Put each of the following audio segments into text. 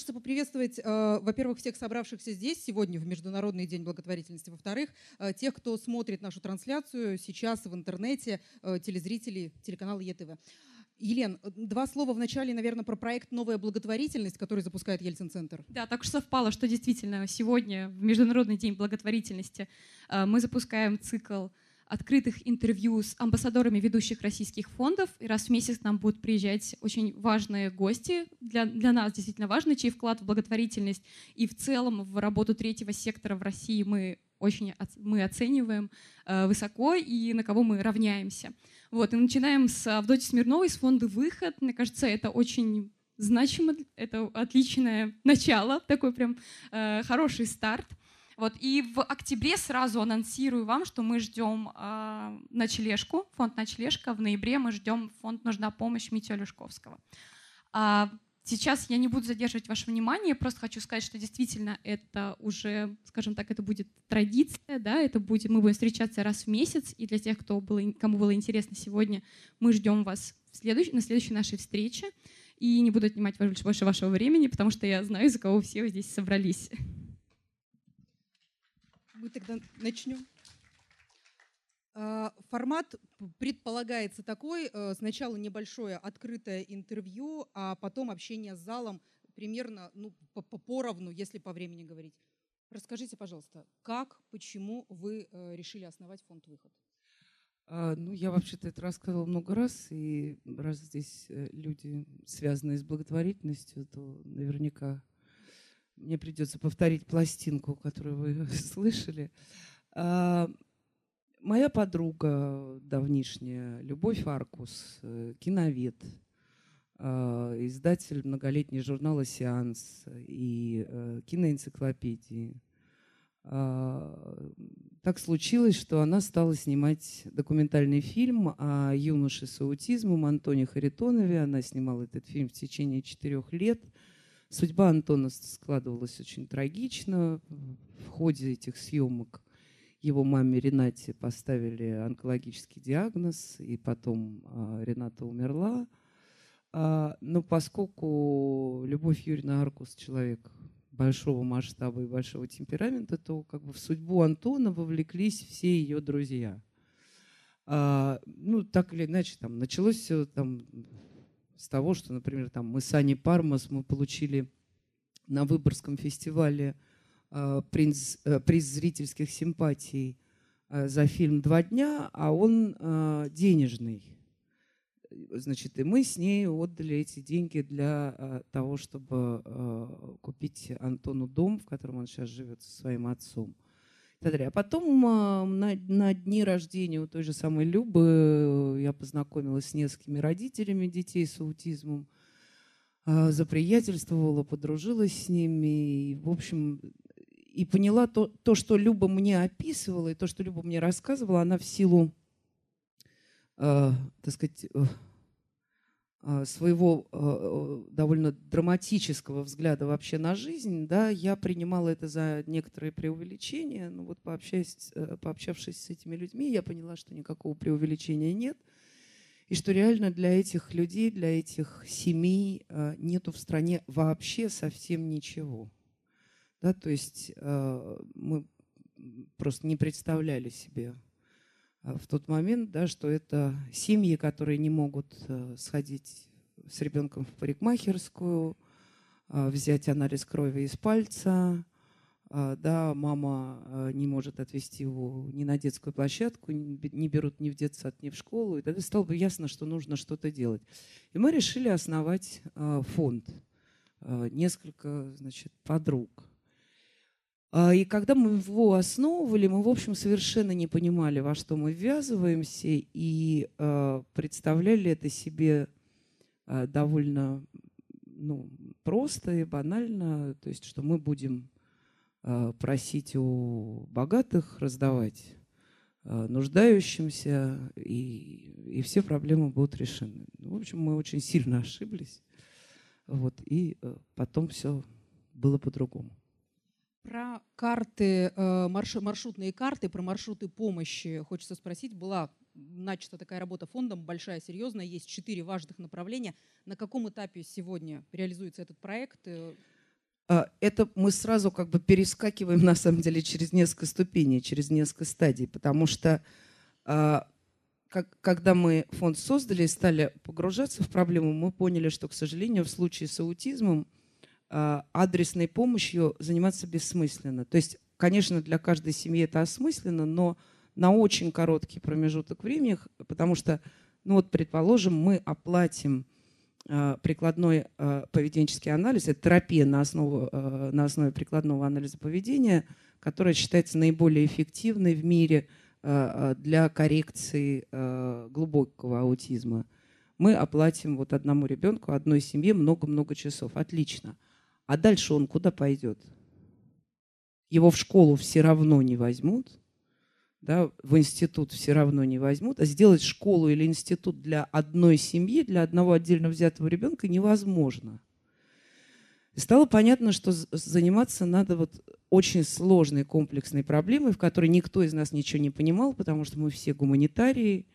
хочется поприветствовать, э, во-первых, всех собравшихся здесь сегодня в Международный день благотворительности, во-вторых, э, тех, кто смотрит нашу трансляцию сейчас в интернете, э, телезрители телеканала ЕТВ. Елен, два слова в начале, наверное, про проект «Новая благотворительность», который запускает Ельцин-центр. Да, так уж совпало, что действительно сегодня, в Международный день благотворительности, мы запускаем цикл открытых интервью с амбассадорами ведущих российских фондов. И раз в месяц к нам будут приезжать очень важные гости, для, для нас действительно важные, чей вклад в благотворительность и в целом в работу третьего сектора в России мы очень мы оцениваем э, высоко и на кого мы равняемся. Вот, и начинаем с Авдотьи Смирновой, с фонда «Выход». Мне кажется, это очень значимо, это отличное начало, такой прям э, хороший старт. Вот, и в октябре сразу анонсирую вам, что мы ждем э, ночлежку, фонд «Ночлежка». В ноябре мы ждем фонд «Нужна помощь» Митю Люшковского. А, сейчас я не буду задерживать ваше внимание, просто хочу сказать, что действительно это уже, скажем так, это будет традиция, да, это будет, мы будем встречаться раз в месяц, и для тех, кто было, кому было интересно сегодня, мы ждем вас в следующ, на следующей нашей встрече. И не буду отнимать больше вашего времени, потому что я знаю, за кого все вы здесь собрались. Мы тогда начнем. А, формат предполагается такой, э, сначала небольшое открытое интервью, а потом общение с залом примерно ну, поровну, если по времени говорить. Расскажите, пожалуйста, как, почему вы э, решили основать фонд «Выход»? А, ну, я вообще-то это рассказывала много раз, и раз здесь э, люди, связанные с благотворительностью, то наверняка мне придется повторить пластинку, которую вы слышали. А, моя подруга давнишняя, Любовь Аркус, э, киновед, а, издатель многолетнего журнала «Сеанс» и э, киноэнциклопедии. А, так случилось, что она стала снимать документальный фильм о юноше с аутизмом Антоне Харитонове. Она снимала этот фильм в течение четырех лет – Судьба Антона складывалась очень трагично. В ходе этих съемок его маме Ренате поставили онкологический диагноз, и потом а, Рената умерла. А, но поскольку Любовь Юрьевна Аркус человек большого масштаба и большого темперамента, то как бы в судьбу Антона вовлеклись все ее друзья. А, ну, так или иначе, там началось все там с того, что, например, там мы с Аней Пармас мы получили на Выборгском фестивале приз, э, приз зрительских симпатий э, за фильм «Два дня», а он э, денежный. Значит, и мы с ней отдали эти деньги для того, чтобы купить Антону дом, в котором он сейчас живет со своим отцом. А потом а, на, на дни рождения у той же самой Любы э, я познакомилась с несколькими родителями детей с аутизмом, а, заприятельствовала, подружилась с ними. И, в общем, и поняла то, то, что Люба мне описывала, и то, что Люба мне рассказывала, она в силу, э, так сказать, э, своего а, довольно драматического взгляда вообще на жизнь, да, я принимала это за некоторые преувеличения, но вот пообщаясь, э, пообщавшись с этими людьми, я поняла, что никакого преувеличения нет, и что реально для этих людей, для этих семей нету в стране вообще совсем ничего. Да, то есть мы просто не представляли себе в тот момент, да, что это семьи, которые не могут э, сходить с ребенком в парикмахерскую, а, взять анализ крови из пальца, да, мама э, не может отвезти его ни на детскую площадку, не берут ни в детсад, ни в школу, и тогда стало бы ясно, что нужно что-то делать. И мы решили основать фонд. Несколько, значит, подруг – и когда мы его основывали, мы, в общем, совершенно не понимали, во что мы ввязываемся, и э, представляли это себе э, довольно ну, просто и банально, то есть, что мы будем просить у богатых раздавать нуждающимся, и, и все проблемы будут решены. В общем, мы очень сильно ошиблись, вот, и потом все было по-другому. Про карты, э, маршрутные карты, про маршруты помощи хочется спросить. Была начата такая работа фондом, большая, серьезная, есть четыре важных направления. На каком этапе сегодня реализуется этот проект? Э, это мы сразу как бы перескакиваем, на самом деле, через несколько ступеней, через несколько стадий, потому что а, когда мы фонд создали и стали погружаться в проблему, мы поняли, что, к сожалению, в случае с аутизмом а, адресной помощью заниматься бессмысленно. То есть, конечно, для каждой семьи это осмысленно, но на очень короткий промежуток времени, потому что, ну вот, предположим, мы оплатим э, прикладной э, поведенческий анализ, это терапия на, основу, на основе прикладного анализа поведения, которая считается наиболее эффективной в мире для коррекции глубокого аутизма. Мы оплатим вот одному ребенку, одной семье много-много часов. Отлично. А дальше он куда пойдет? Его в школу все равно не возьмут, да, в институт все равно не возьмут, а сделать школу или институт для одной семьи, для одного отдельно взятого ребенка невозможно. И стало понятно, что заниматься надо вот очень сложной комплексной проблемой, в которой никто из нас ничего не понимал, потому что мы все гуманитарии.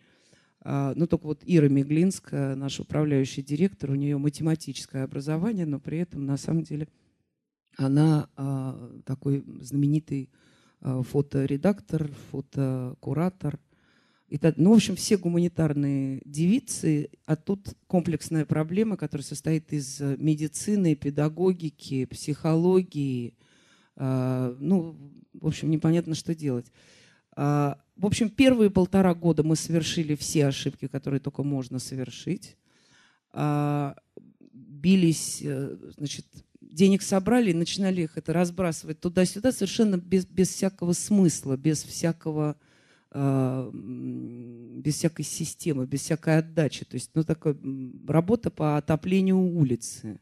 А, ну, только вот Ира Меглинская, наш управляющий директор, у нее математическое образование, но при этом, на самом деле, она а, такой знаменитый Э, фоторедактор, фотокуратор. И так, ну, в общем, все гуманитарные девицы, а тут комплексная проблема, которая состоит из э, медицины, педагогики, психологии. Э, ну, в общем, непонятно, что делать. В общем, первые полтора года мы совершили все ошибки, которые только можно совершить. бились, значит, денег собрали и начинали их это разбрасывать туда-сюда совершенно без, без всякого смысла, без всякого э, без всякой системы, без всякой отдачи. То есть, ну, такая работа по отоплению улицы.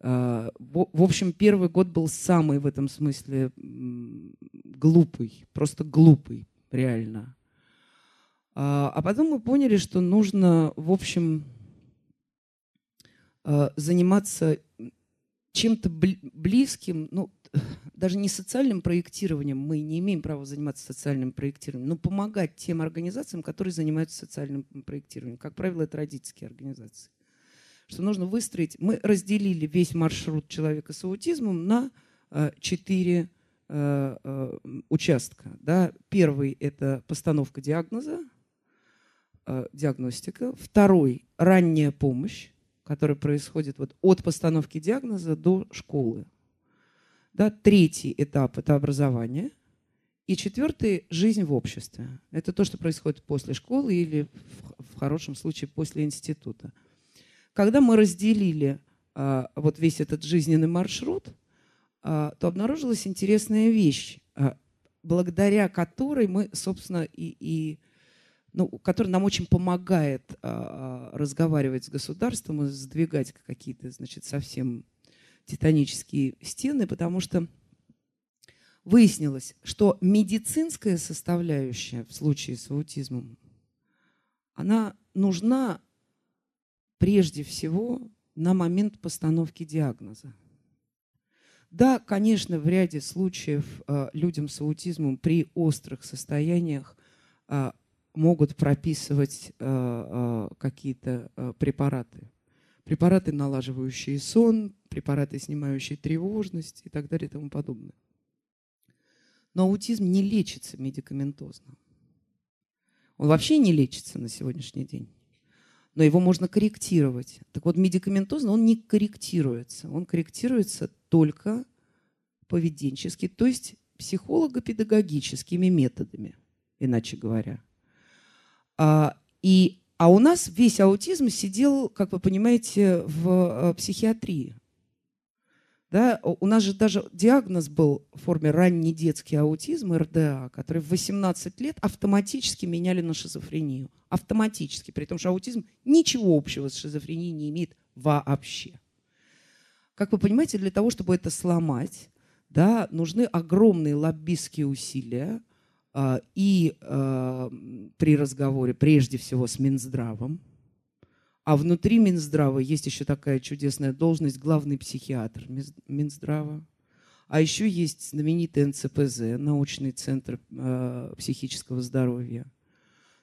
Э, в, в общем, первый год был самый в этом смысле глупый, просто глупый, реально. А, а потом мы поняли, что нужно, в общем, э, заниматься чем-то близким, ну, даже не социальным проектированием, мы не имеем права заниматься социальным проектированием, но помогать тем организациям, которые занимаются социальным проектированием. Как правило, это родительские организации. Что нужно выстроить, мы разделили весь маршрут человека с аутизмом на э, четыре участка. Да? Первый – это постановка диагноза, э, диагностика. Второй – ранняя помощь который происходит вот от постановки диагноза до школы. Да, третий этап – это образование. И четвертый – жизнь в обществе. Это то, что происходит после школы или, в, хорошем случае, после института. Когда мы разделили вот весь этот жизненный маршрут, то обнаружилась интересная вещь, а, благодаря которой мы, собственно, и, и ну, который нам очень помогает а, разговаривать с государством и сдвигать какие-то, значит, совсем титанические стены, потому что выяснилось, что медицинская составляющая в случае с аутизмом, она нужна прежде всего на момент постановки диагноза. Да, конечно, в ряде случаев э, людям с аутизмом при острых состояниях э, могут прописывать э, какие-то препараты. Препараты, налаживающие сон, препараты, снимающие тревожность и так далее и тому подобное. Но аутизм не лечится медикаментозно. Он вообще не лечится на сегодняшний день. Но его можно корректировать. Так вот, медикаментозно он не корректируется. Он корректируется только поведенчески, то есть психолого-педагогическими методами, иначе говоря. А, и, а у нас весь аутизм сидел, как вы понимаете, в э, психиатрии. Да? У нас же даже диагноз был в форме ранний детский аутизм, РДА, который в 18 лет автоматически меняли на шизофрению. Автоматически, при том, что аутизм ничего общего с шизофренией не имеет вообще. Как вы понимаете, для того, чтобы это сломать, да, нужны огромные лоббистские усилия, а, и а, при разговоре прежде всего с Минздравом, а внутри Минздрава есть еще такая чудесная должность главный психиатр Минздрава. А еще есть знаменитый НЦПЗ, научный центр э, психического здоровья,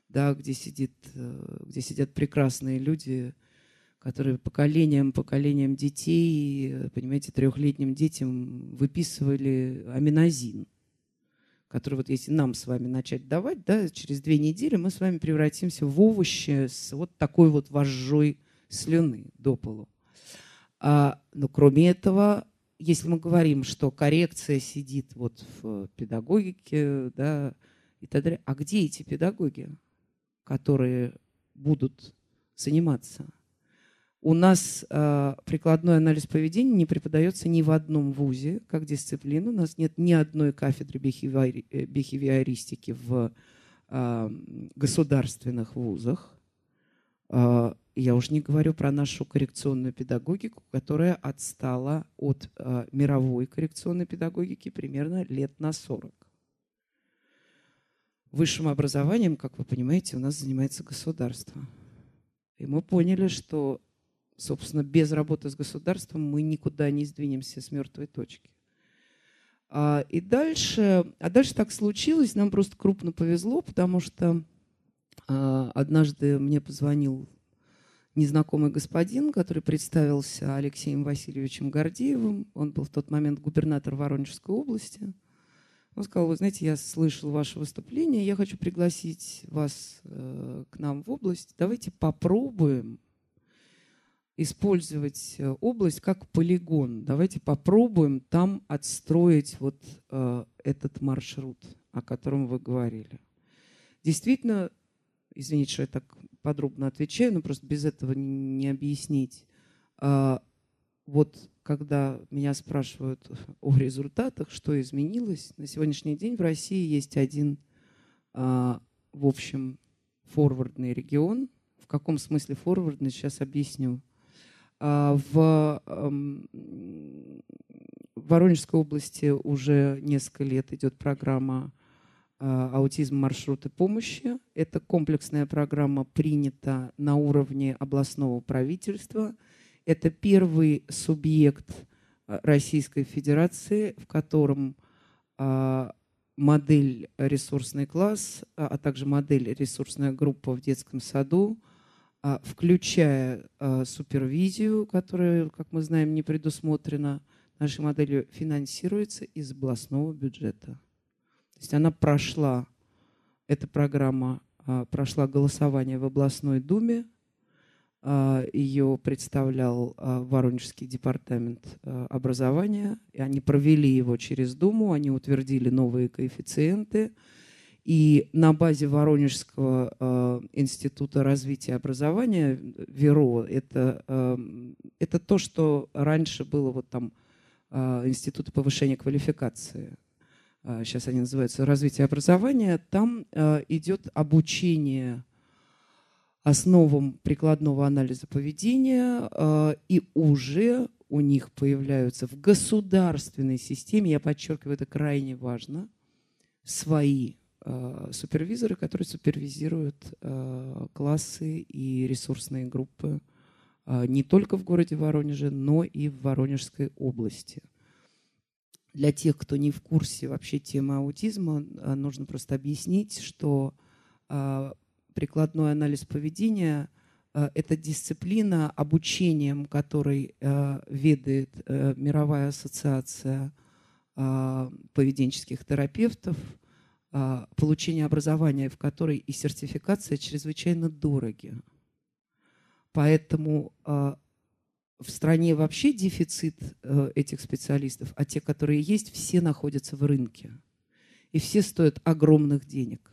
да, где, сидит, э, где сидят прекрасные люди, которые поколением, поколением детей, понимаете, трехлетним детям выписывали аминозин, который вот если нам с вами начать давать, да, через две недели мы с вами превратимся в овощи с вот такой вот вожжой слюны до полу. А, но кроме этого, если мы говорим, что коррекция сидит вот в педагогике, да, и так далее, а где эти педагоги, которые будут заниматься? У нас э, прикладной анализ поведения не преподается ни в одном вузе как дисциплина. У нас нет ни одной кафедры бихевиори, э, бихевиористики в э, государственных вузах. Э, я уже не говорю про нашу коррекционную педагогику, которая отстала от э, мировой коррекционной педагогики примерно лет на 40. Высшим образованием, как вы понимаете, у нас занимается государство. И мы поняли, что, собственно, без работы с государством мы никуда не сдвинемся с мертвой точки. А, и дальше, а дальше так случилось, нам просто крупно повезло, потому что а, однажды мне позвонил незнакомый господин, который представился Алексеем Васильевичем Гордеевым. Он был в тот момент губернатор Воронежской области. Он сказал, вы знаете, я слышал ваше выступление, я хочу пригласить вас э, к нам в область. Давайте попробуем использовать э, область как полигон. Давайте попробуем там отстроить вот э, этот маршрут, о котором вы говорили. Действительно, извините, что я так подробно отвечаю, но просто без этого не объяснить. А, вот когда меня спрашивают о результатах, что изменилось, на сегодняшний день в России есть один, а, в общем, форвардный регион. В каком смысле форвардный, сейчас объясню. А, в Воронежской области уже несколько лет идет программа а, аутизм маршруты помощи. Эта комплексная программа принята на уровне областного правительства. Это первый субъект а, Российской Федерации, в котором а, модель ресурсный класс, а также модель ресурсная группа в детском саду, включая супервизию, которая, как мы знаем, не предусмотрена нашей моделью, финансируется из областного бюджета. То есть она прошла, эта программа а, прошла голосование в областной думе, а, ее представлял а, Воронежский департамент образования, и они провели его через Думу, они утвердили новые коэффициенты, и на базе Воронежского института развития образования, ВИРО, это, это то, что раньше было вот там Института повышения квалификации. Сейчас а, они называются развитие образования, там а, идет обучение основам прикладного анализа поведения, а, и уже у них появляются в государственной системе, я подчеркиваю, это крайне важно, свои супервизоры, которые супервизируют классы и ресурсные группы не только в городе Воронеже, но и в Воронежской области – для тех, кто не в курсе вообще темы аутизма, нужно просто объяснить, что прикладной анализ поведения это дисциплина, обучением которой ведает э, мировая ассоциация поведенческих терапевтов, получение образования в которой и сертификация чрезвычайно дороги. Поэтому в стране вообще дефицит э, этих специалистов, а те, которые есть, все находятся в рынке. И все стоят огромных денег.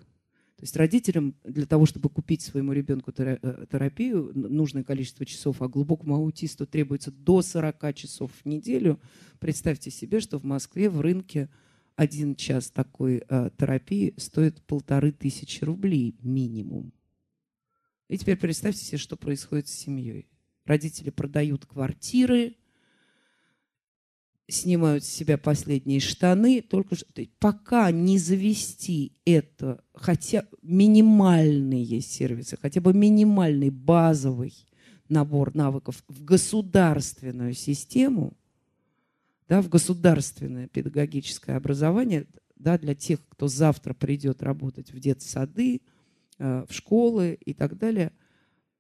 То есть родителям для того, чтобы купить своему ребенку э, терапию, нужное количество часов, а глубокому аутисту требуется до 40 часов в неделю. Представьте себе, что в Москве в рынке один час такой э, терапии стоит полторы тысячи рублей минимум. И теперь представьте себе, что происходит с семьей. Родители продают квартиры, снимают с себя последние штаны, только что, пока не завести это, хотя минимальные сервисы, хотя бы минимальный базовый набор навыков в государственную систему, да, в государственное педагогическое образование, да, для тех, кто завтра придет работать в детсады, э, в школы и так далее,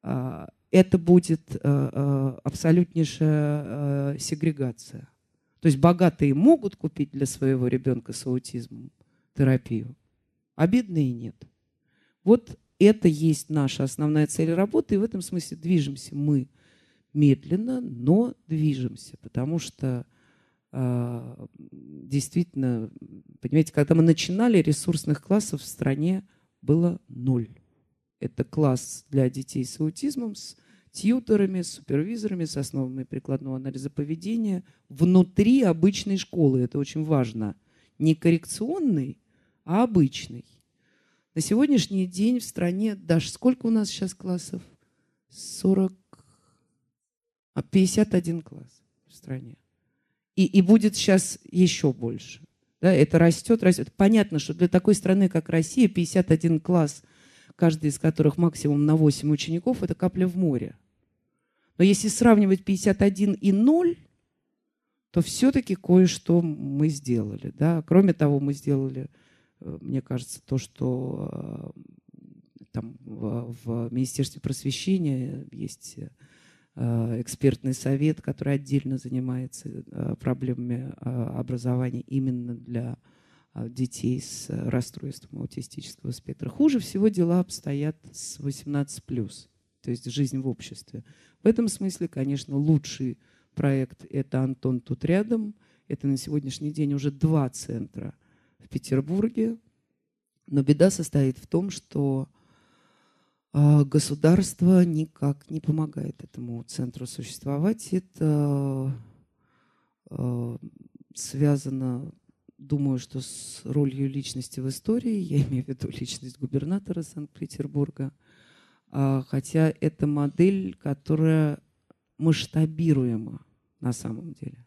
а, это будет э, э, абсолютнейшая сегрегация. То есть богатые могут купить для своего ребенка с аутизмом терапию, а бедные нет. Вот это есть наша основная цель работы, и в этом смысле движемся мы медленно, но движемся, потому что действительно, понимаете, когда мы начинали, ресурсных классов в стране было ноль. Это класс для детей с аутизмом, с тьюторами, с супервизорами, с основами прикладного анализа поведения внутри обычной школы. Это очень важно. Не коррекционный, а обычный. На сегодняшний день в стране, даже сколько у нас сейчас классов? 40, 51 класс в стране. И, и будет сейчас еще больше. Да, это растет, растет. Понятно, что для такой страны, как Россия, 51 класс, каждый из которых максимум на 8 учеников, это капля в море. Но если сравнивать 51 и 0, то все-таки кое-что мы сделали. Да? Кроме того, мы сделали, э, мне кажется, то, что э, там в, в Министерстве просвещения есть Э, экспертный совет, который отдельно занимается э, проблемами э, образования именно для детей с расстройством аутистического спектра. Хуже всего дела обстоят с 18+, то есть жизнь в обществе. В этом смысле, конечно, лучший проект – это «Антон тут рядом». Это на сегодняшний день уже два центра в Петербурге. Но беда состоит в том, что государство никак не помогает этому центру существовать. Это а, связано, думаю, что с ролью личности в истории. Я имею в виду личность губернатора Санкт-Петербурга. А, хотя это модель, которая масштабируема на самом деле.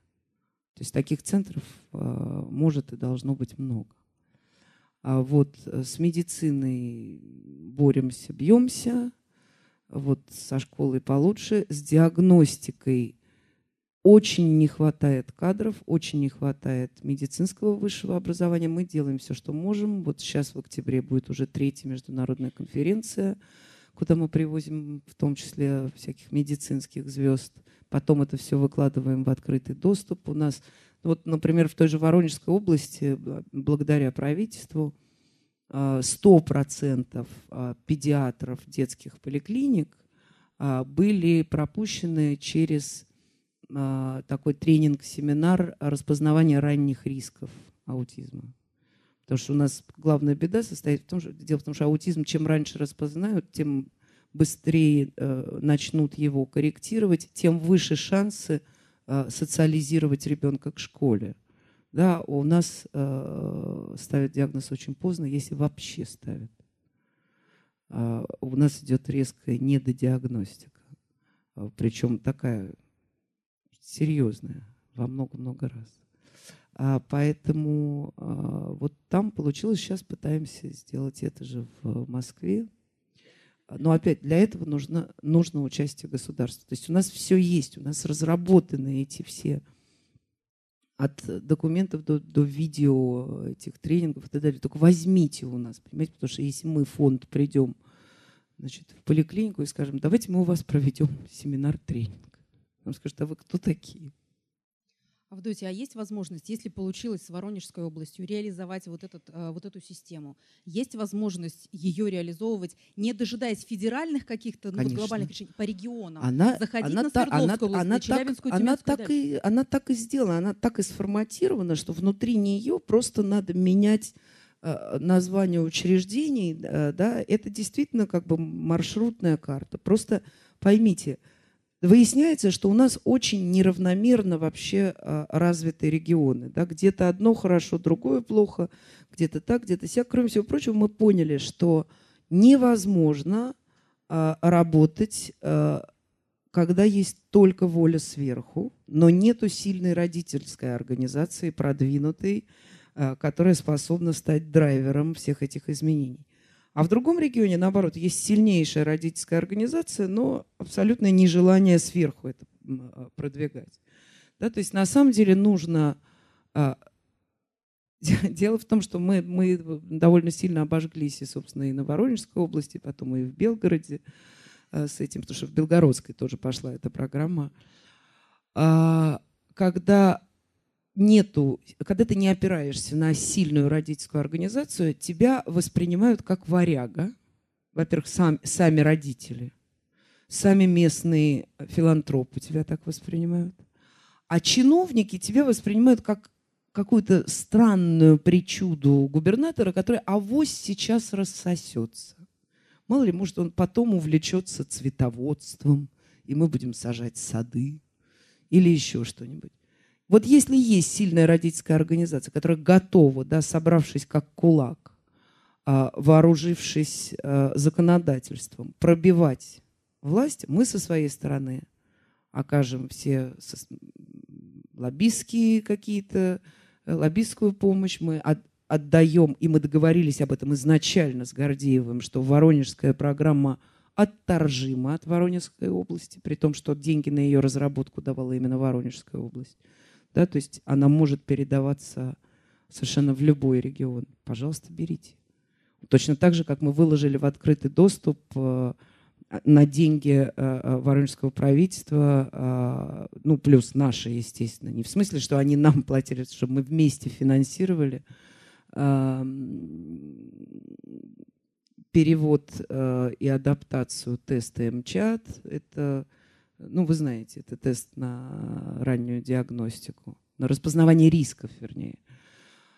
То есть таких центров может и должно быть много. А вот э, с медициной боремся, бьемся, вот со школой получше, с диагностикой очень не хватает кадров, очень не хватает медицинского высшего образования. Мы делаем все, что можем. Вот сейчас в октябре будет уже третья международная конференция, куда мы привозим в том числе всяких медицинских звезд. Потом это все выкладываем в открытый доступ. У нас вот, например, в той же Воронежской области, благодаря правительству, 100% а, а, педиатров детских поликлиник а, были пропущены через такой тренинг-семинар распознавания ранних рисков аутизма. Потому что у нас главная беда состоит в том, что дело в том, что аутизм чем раньше распознают, тем быстрее э, начнут его корректировать, тем выше шансы социализировать ребенка к школе. Да, у нас э, ставят диагноз очень поздно, если вообще ставят. Э, у нас идет резкая недодиагностика. Э, причем такая серьезная во много-много раз. А, поэтому а, вот там получилось, сейчас пытаемся сделать это же в Москве. Но опять для этого нужно, нужно участие государства. То есть у нас все есть, у нас разработаны эти все от документов до, до видео этих тренингов и так далее. Только возьмите у нас, понимаете, потому что если мы, фонд, придем значит, в поликлинику и скажем, давайте мы у вас проведем семинар-тренинг. Нам скажут, а вы кто такие? Авдотья, а есть возможность, если получилось с Воронежской областью реализовать вот, этот, э, вот эту систему, есть возможность ее реализовывать, не дожидаясь федеральных каких-то ну, глобальных решений, по регионам, она, заходить она на Свердловскую она, область, она на Челябинскую, так, она так, и, и, она так и сделана, она так и сформатирована, что внутри нее просто надо менять э, название учреждений, э, да, это действительно как бы маршрутная карта. Просто поймите – выясняется, что у нас очень неравномерно вообще а, развиты регионы. Да? Где-то одно хорошо, другое плохо, где-то так, где-то сяк. Кроме всего прочего, мы поняли, что невозможно а, работать, а, когда есть только воля сверху, но нету сильной родительской организации, продвинутой, которая способна стать драйвером всех этих изменений. А в другом регионе, наоборот, есть сильнейшая родительская организация, но абсолютное нежелание сверху это а, продвигать. Да, то есть на самом деле нужно... А, дело в том, что мы, мы довольно сильно обожглись, и, собственно, и на Воронежской области, потом и в Белгороде. э, с этим, потому что в Белгородской тоже пошла эта программа. А, когда нету, когда ты не опираешься на сильную родительскую организацию, тебя воспринимают как варяга. Во-первых, сам, сами родители, сами местные филантропы тебя так воспринимают. А чиновники тебя воспринимают как какую-то странную причуду губернатора, который авось сейчас рассосется. Мало ли, может, он потом увлечется цветоводством, и мы будем сажать сады или еще что-нибудь. Вот если есть сильная родительская организация, которая готова, да, собравшись как кулак, а, вооружившись а, законодательством, пробивать власть, мы со своей стороны окажем все лоббистские какие-то лоббистскую помощь мы отдаем, и мы договорились об этом изначально с Гордеевым, что Воронежская программа отторжима от Воронежской области, при том, что деньги на ее разработку давала именно Воронежская область. Да, то есть она может передаваться совершенно в любой регион. Пожалуйста, берите. Точно так же, как мы выложили в открытый доступ э, на деньги э, э, воронежского правительства, э, ну, плюс наши, естественно. Не в смысле, что они нам платили, чтобы мы вместе финансировали перевод и адаптацию теста МЧАТ. Это, ну, вы знаете, это тест на раннюю диагностику, на распознавание рисков, вернее.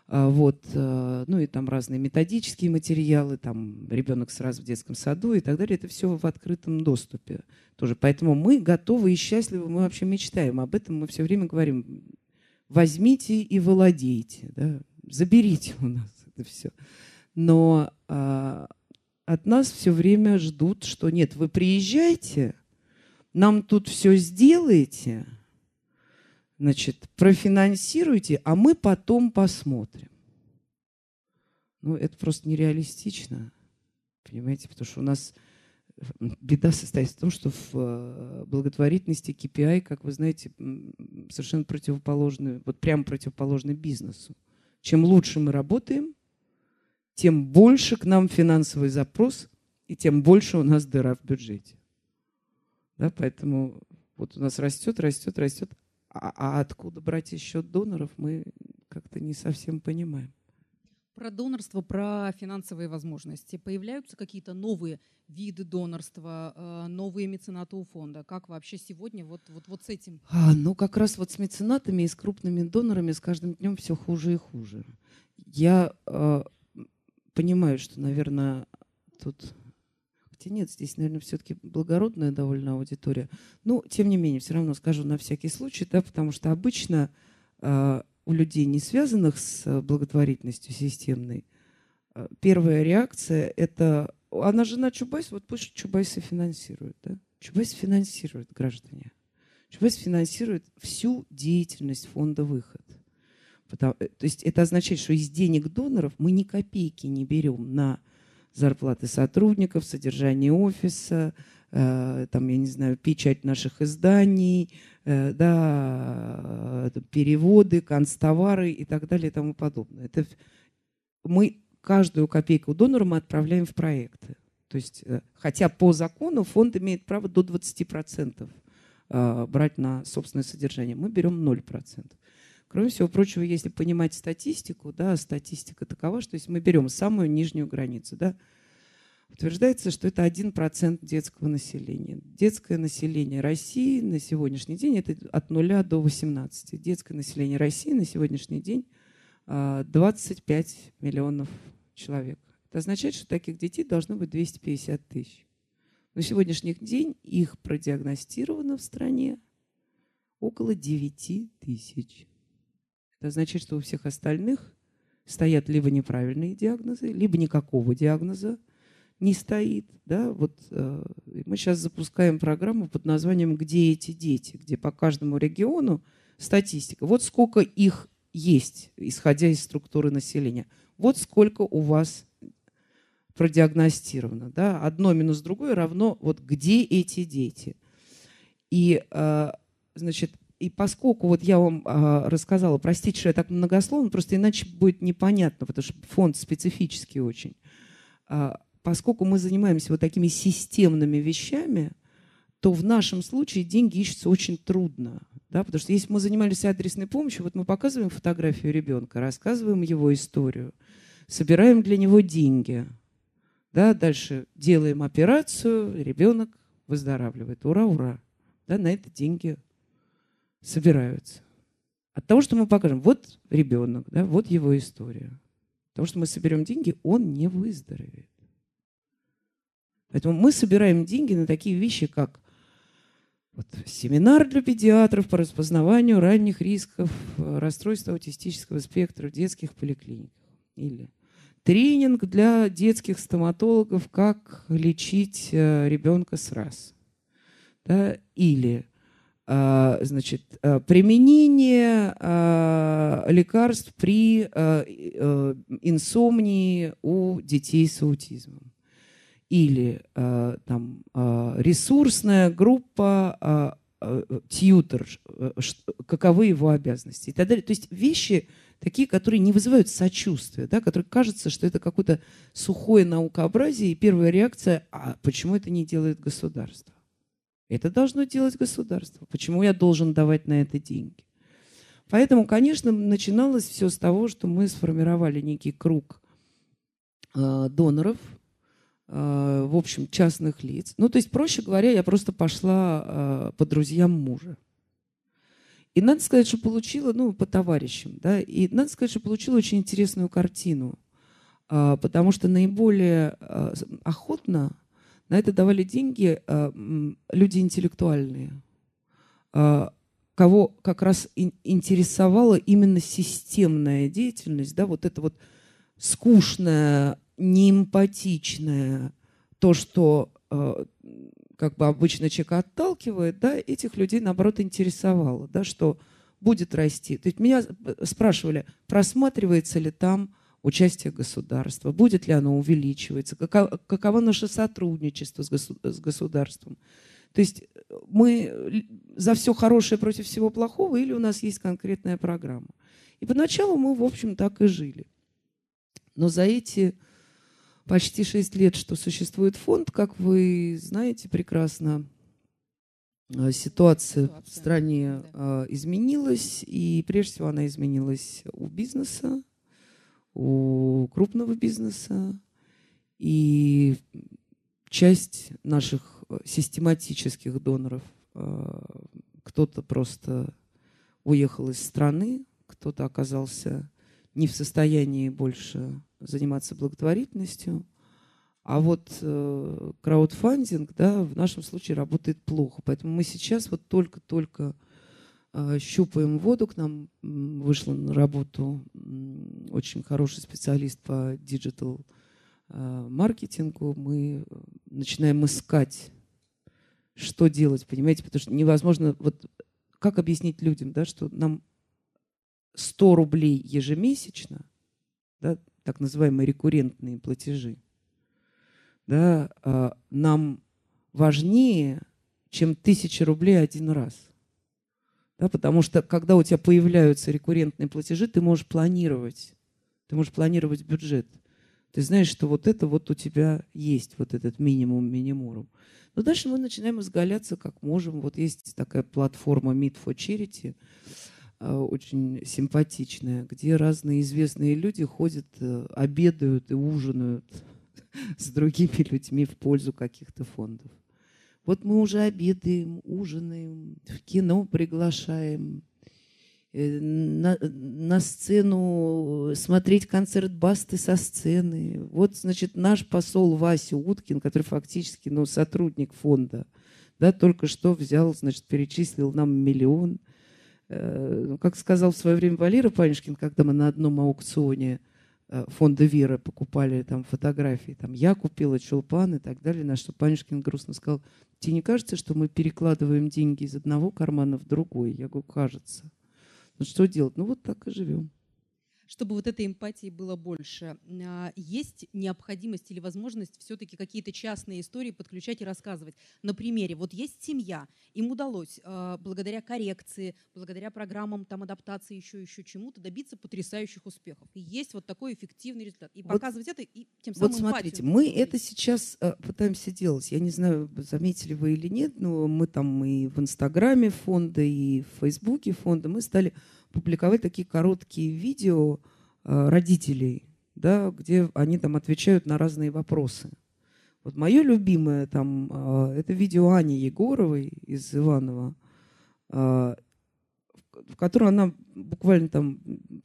А, вот, э, ну и там разные методические материалы, там ребенок сразу в детском саду и так далее. Это все в открытом доступе тоже. Поэтому мы готовы и счастливы, мы вообще мечтаем. Об этом мы все время говорим. Возьмите и владейте, да? заберите у нас это все. Но а, от нас все время ждут, что нет, вы приезжайте, нам тут все сделаете – значит, профинансируйте, а мы потом посмотрим. Ну, это просто нереалистично, понимаете, потому что у нас беда состоит в том, что в э, благотворительности KPI, как вы знаете, совершенно противоположный, вот прямо противоположный бизнесу. Чем лучше мы работаем, тем больше к нам финансовый запрос, и тем больше у нас дыра в бюджете. Да, поэтому вот у нас растет, растет, растет, а, а откуда брать еще доноров, мы как-то не совсем понимаем. Про донорство, про финансовые возможности. Появляются какие-то новые виды донорства, э, новые меценаты у фонда? Как вообще сегодня вот, вот, вот с этим? А, ну, как раз вот с меценатами и с крупными донорами с каждым днем все хуже и хуже. Я э, понимаю, что, наверное, тут Хотя нет, здесь, наверное, все-таки благородная довольно аудитория. Но, тем не менее, все равно скажу на всякий случай, да, потому что обычно э, у людей, не связанных с благотворительностью системной, э, первая реакция – это она жена Чубайса, вот пусть Чубайса финансирует. Да? Чубайс финансирует граждане. Чубайс финансирует всю деятельность фонда «Выход». Потому, э, то есть это означает, что из денег доноров мы ни копейки не берем на зарплаты сотрудников, содержание офиса, э, там, я не знаю, печать наших изданий, э, да, э, переводы, канцтовары и так далее и тому подобное. Это мы каждую копейку донора мы отправляем в проекты. То есть, хотя по закону фонд имеет право до 20% брать на собственное содержание, мы берем 0%. Кроме всего прочего, если понимать статистику, да, статистика такова, что если мы берем самую нижнюю границу, да, утверждается, что это 1% детского населения. Детское население России на сегодняшний день это от 0 до 18. Детское население России на сегодняшний день 25 а, миллионов человек. Это означает, что таких детей должно быть 250 тысяч. На сегодняшний день их продиагностировано в стране около 9 тысяч. Это означает, что у всех остальных стоят либо неправильные диагнозы, либо никакого диагноза не стоит. Да? Вот, э, мы сейчас запускаем программу под названием «Где эти дети?», где по каждому региону статистика. Вот сколько их есть, исходя из структуры населения. Вот сколько у вас продиагностировано. Да? Одно минус другое равно вот где эти дети. И, э, значит, и поскольку вот я вам э, рассказала, простите, что я так многословно, просто иначе будет непонятно, потому что фонд специфический очень. Э, поскольку мы занимаемся вот такими системными вещами, то в нашем случае деньги ищутся очень трудно. Да? Потому что если мы занимались адресной помощью, вот мы показываем фотографию ребенка, рассказываем его историю, собираем для него деньги, да? дальше делаем операцию, ребенок выздоравливает. Ура, ура! Да, на это деньги собираются. От того, что мы покажем, вот ребенок, да, вот его история. От того, что мы соберем деньги, он не выздоровеет. Поэтому мы собираем деньги на такие вещи, как вот, семинар для педиатров по распознаванию ранних рисков э, расстройства аутистического спектра в детских поликлиниках. Или тренинг для детских стоматологов, как лечить э, ребенка с раз. Да? Или значит, э, применение лекарств при инсомнии у детей с аутизмом или э, там э, ресурсная группа э, э, тьютер, э, каковы его обязанности и так далее. То есть вещи такие, которые не вызывают сочувствия, да, которые кажется, что это какое-то сухое наукообразие, и первая реакция, а почему это не делает государство? Это должно делать государство. Почему я должен давать на это деньги? Поэтому, конечно, начиналось все с того, что мы сформировали некий круг э, доноров – Э, в общем, частных лиц. Ну, то есть, проще говоря, я просто пошла э, по друзьям мужа. И надо сказать, что получила, ну, по товарищам, да, и надо сказать, что получила очень интересную картину, э, потому что наиболее охотно на это давали деньги люди интеллектуальные, кого как раз интересовала именно системная деятельность, да, вот это вот скучная неэмпатичное, то, что э, как бы обычно человека отталкивает, да, этих людей, наоборот, интересовало, да, что будет расти. То есть меня спрашивали, просматривается ли там участие государства, будет ли оно увеличиваться, каково, каково наше сотрудничество с, госу, с государством. То есть мы за все хорошее против всего плохого или у нас есть конкретная программа. И поначалу мы, в общем, так и жили. Но за эти почти шесть лет, что существует фонд, как вы знаете прекрасно, э, ситуация, ситуация. в стране да. Э, изменилась, и прежде всего она изменилась у бизнеса, у крупного бизнеса, и часть наших э, систематических доноров, кто-то просто уехал из страны, кто-то оказался не в состоянии больше заниматься благотворительностью. А вот э, краудфандинг, да, в нашем случае работает плохо. Поэтому мы сейчас вот только-только э, щупаем воду. К нам вышла на работу э, очень хороший специалист по digital э, маркетингу. Мы начинаем искать, что делать, понимаете, потому что невозможно, вот как объяснить людям, да, что нам 100 рублей ежемесячно, да, так называемые рекуррентные платежи, да, нам важнее, чем тысяча рублей один раз. Да, потому что когда у тебя появляются рекуррентные платежи, ты можешь планировать. Ты можешь планировать бюджет. Ты знаешь, что вот это вот у тебя есть, вот этот минимум минимум. Но дальше мы начинаем изгаляться как можем. Вот есть такая платформа Meet for Charity, а, очень симпатичная, где разные известные люди ходят, э, обедают и ужинают с другими людьми в пользу каких-то фондов. Вот мы уже обедаем, ужинаем, в кино приглашаем, э, на, на сцену смотреть концерт Басты со сцены. Вот, значит, наш посол Вася Уткин, который фактически ну, сотрудник фонда, да, только что взял, значит, перечислил нам миллион – Э, ну, как сказал в свое время Валера Панюшкин, когда мы на одном аукционе фонда Вера покупали там фотографии, там я купила чулпан и так далее, на что Панюшкин грустно сказал, тебе не кажется, что мы перекладываем деньги из одного кармана в другой? Я говорю, кажется. Ну что делать? Ну вот так и живем. Чтобы вот этой эмпатии было больше, а, есть необходимость или возможность все-таки какие-то частные истории подключать и рассказывать. На примере, вот есть семья, им удалось а, благодаря коррекции, благодаря программам там, адаптации, еще, еще чему-то добиться потрясающих успехов. И есть вот такой эффективный результат. И вот, показывать это, и тем самым Вот смотрите, мы это сейчас э, пытаемся делать. Я не знаю, заметили вы или нет, но мы там и в Инстаграме фонда, и в Фейсбуке фонда, мы стали публиковать такие короткие видео э, родителей, да, где они там отвечают на разные вопросы. Вот мое любимое там э, это видео Ани Егоровой из Иванова, э, в котором она буквально там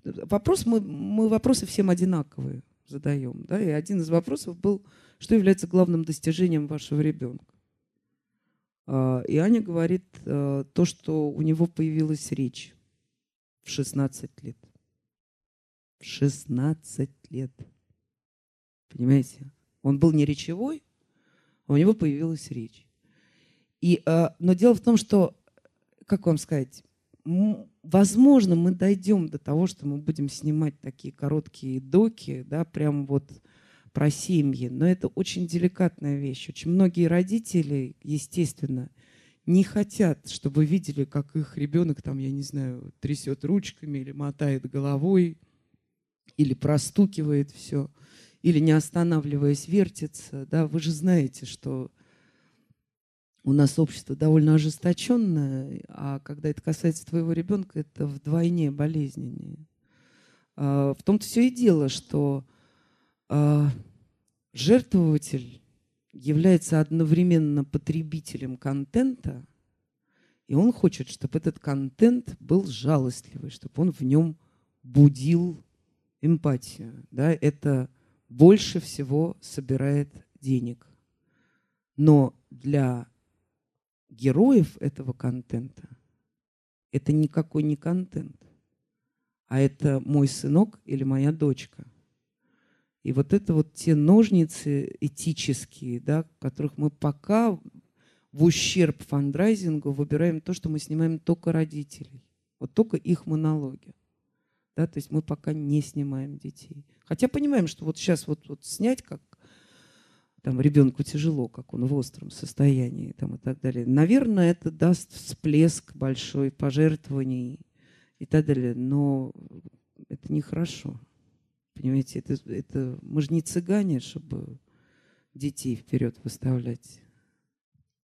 вопрос мы мы вопросы всем одинаковые задаем, да, и один из вопросов был, что является главным достижением вашего ребенка. И Аня говорит то, что у него появилась речь в 16 лет. В 16 лет. Понимаете? Он был не речевой, а у него появилась речь. И, э, но дело в том, что, как вам сказать, возможно, мы дойдем до того, что мы будем снимать такие короткие доки, да, прям вот про семьи. Но это очень деликатная вещь. Очень многие родители, естественно, не хотят, чтобы видели, как их ребенок там, я не знаю, трясет ручками или мотает головой, или простукивает все, или не останавливаясь вертится. Да, вы же знаете, что у нас общество довольно ожесточенное, а когда это касается твоего ребенка, это вдвойне болезненнее. А, в том-то все и дело, что а, жертвователь является одновременно потребителем контента, и он хочет, чтобы этот контент был жалостливый, чтобы он в нем будил эмпатию. Да? Это больше всего собирает денег. Но для героев этого контента это никакой не контент, а это мой сынок или моя дочка – и вот это вот те ножницы этические, да, которых мы пока в ущерб фандрайзингу выбираем то, что мы снимаем только родителей. Вот только их монологи. Да, то есть мы пока не снимаем детей. Хотя понимаем, что вот сейчас вот, вот снять, как там ребенку тяжело, как он в остром состоянии там, и так далее. Наверное, это даст всплеск большой пожертвований и так далее. Но это нехорошо. Понимаете, это, это, мы же не цыгане, чтобы детей вперед выставлять.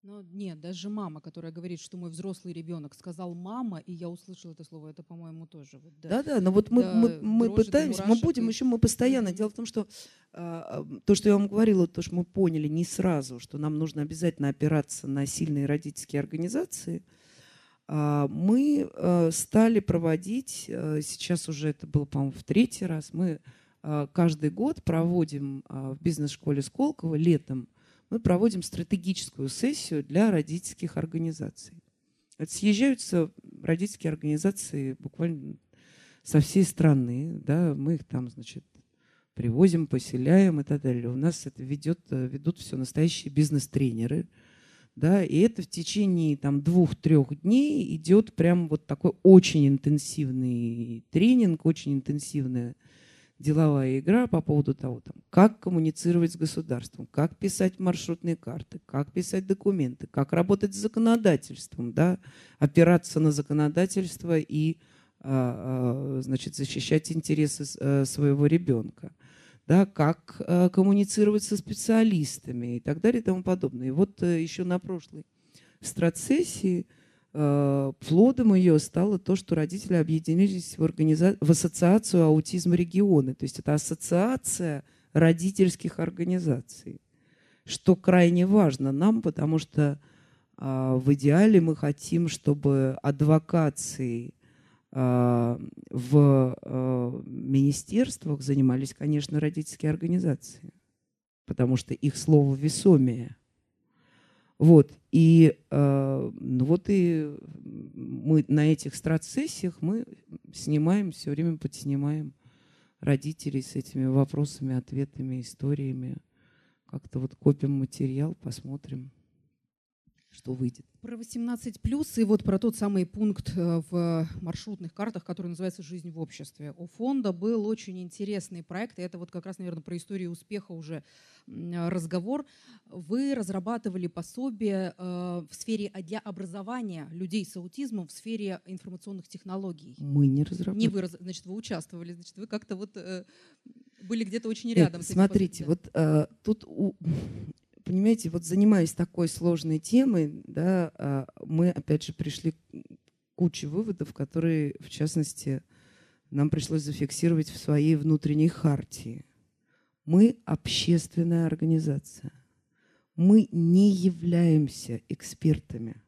Ну, нет, даже мама, которая говорит, что мой взрослый ребенок сказал мама, и я услышала это слово, это, по-моему, тоже. Вот, да. да, но вот мы, да, мы, мы пытаемся, мы будем, и... еще мы постоянно. Дело в том, что а, то, что я вам говорила, то, что мы поняли не сразу, что нам нужно обязательно опираться на сильные родительские организации – а, мы э, стали проводить, э, сейчас уже это было, по-моему, в третий раз, мы э, каждый год проводим в бизнес-школе Сколково летом, мы проводим стратегическую сессию для родительских организаций. Это съезжаются родительские организации буквально со всей страны, да, мы их там, значит, привозим, поселяем и так далее. У нас это ведет, ведут все настоящие бизнес-тренеры, да, и это в течение там двух-трех дней идет прям вот такой очень интенсивный тренинг, очень интенсивная деловая игра по поводу того, там, как коммуницировать с государством, как писать маршрутные карты, как писать документы, как работать с законодательством, да, опираться на законодательство и а, а, значит, защищать интересы э, своего ребенка да, как э, коммуницировать со специалистами и так далее и тому подобное. И вот э, еще на прошлой страцессии плодом ее стало то, что родители объединились в, организа... в ассоциацию аутизм регионы. То есть это ассоциация родительских организаций, что крайне важно нам, потому что в идеале мы хотим, чтобы адвокацией а, в а, министерствах занимались, конечно, родительские организации, потому что их слово весомее. Вот. И, а, ну вот и мы на этих страт-сессиях мы снимаем, все время подснимаем родителей с этими вопросами, ответами, историями. Как-то вот копим материал, посмотрим что выйдет. Про 18 плюс и вот про тот самый пункт э, в маршрутных картах, который называется «Жизнь в обществе». У фонда был очень интересный проект, и это вот как раз, наверное, про историю успеха уже разговор. Вы разрабатывали пособие э, в сфере для образования людей с аутизмом в сфере информационных технологий. Мы не разрабатывали. Не вы, значит, вы участвовали, значит, вы как-то вот э, были где-то очень рядом. Этим смотрите, пособием. вот тут у, понимаете, вот занимаясь такой сложной темой, да, а, мы опять же пришли к куче выводов, которые, в частности, нам пришлось зафиксировать в своей внутренней хартии. Мы общественная организация. Мы не являемся экспертами.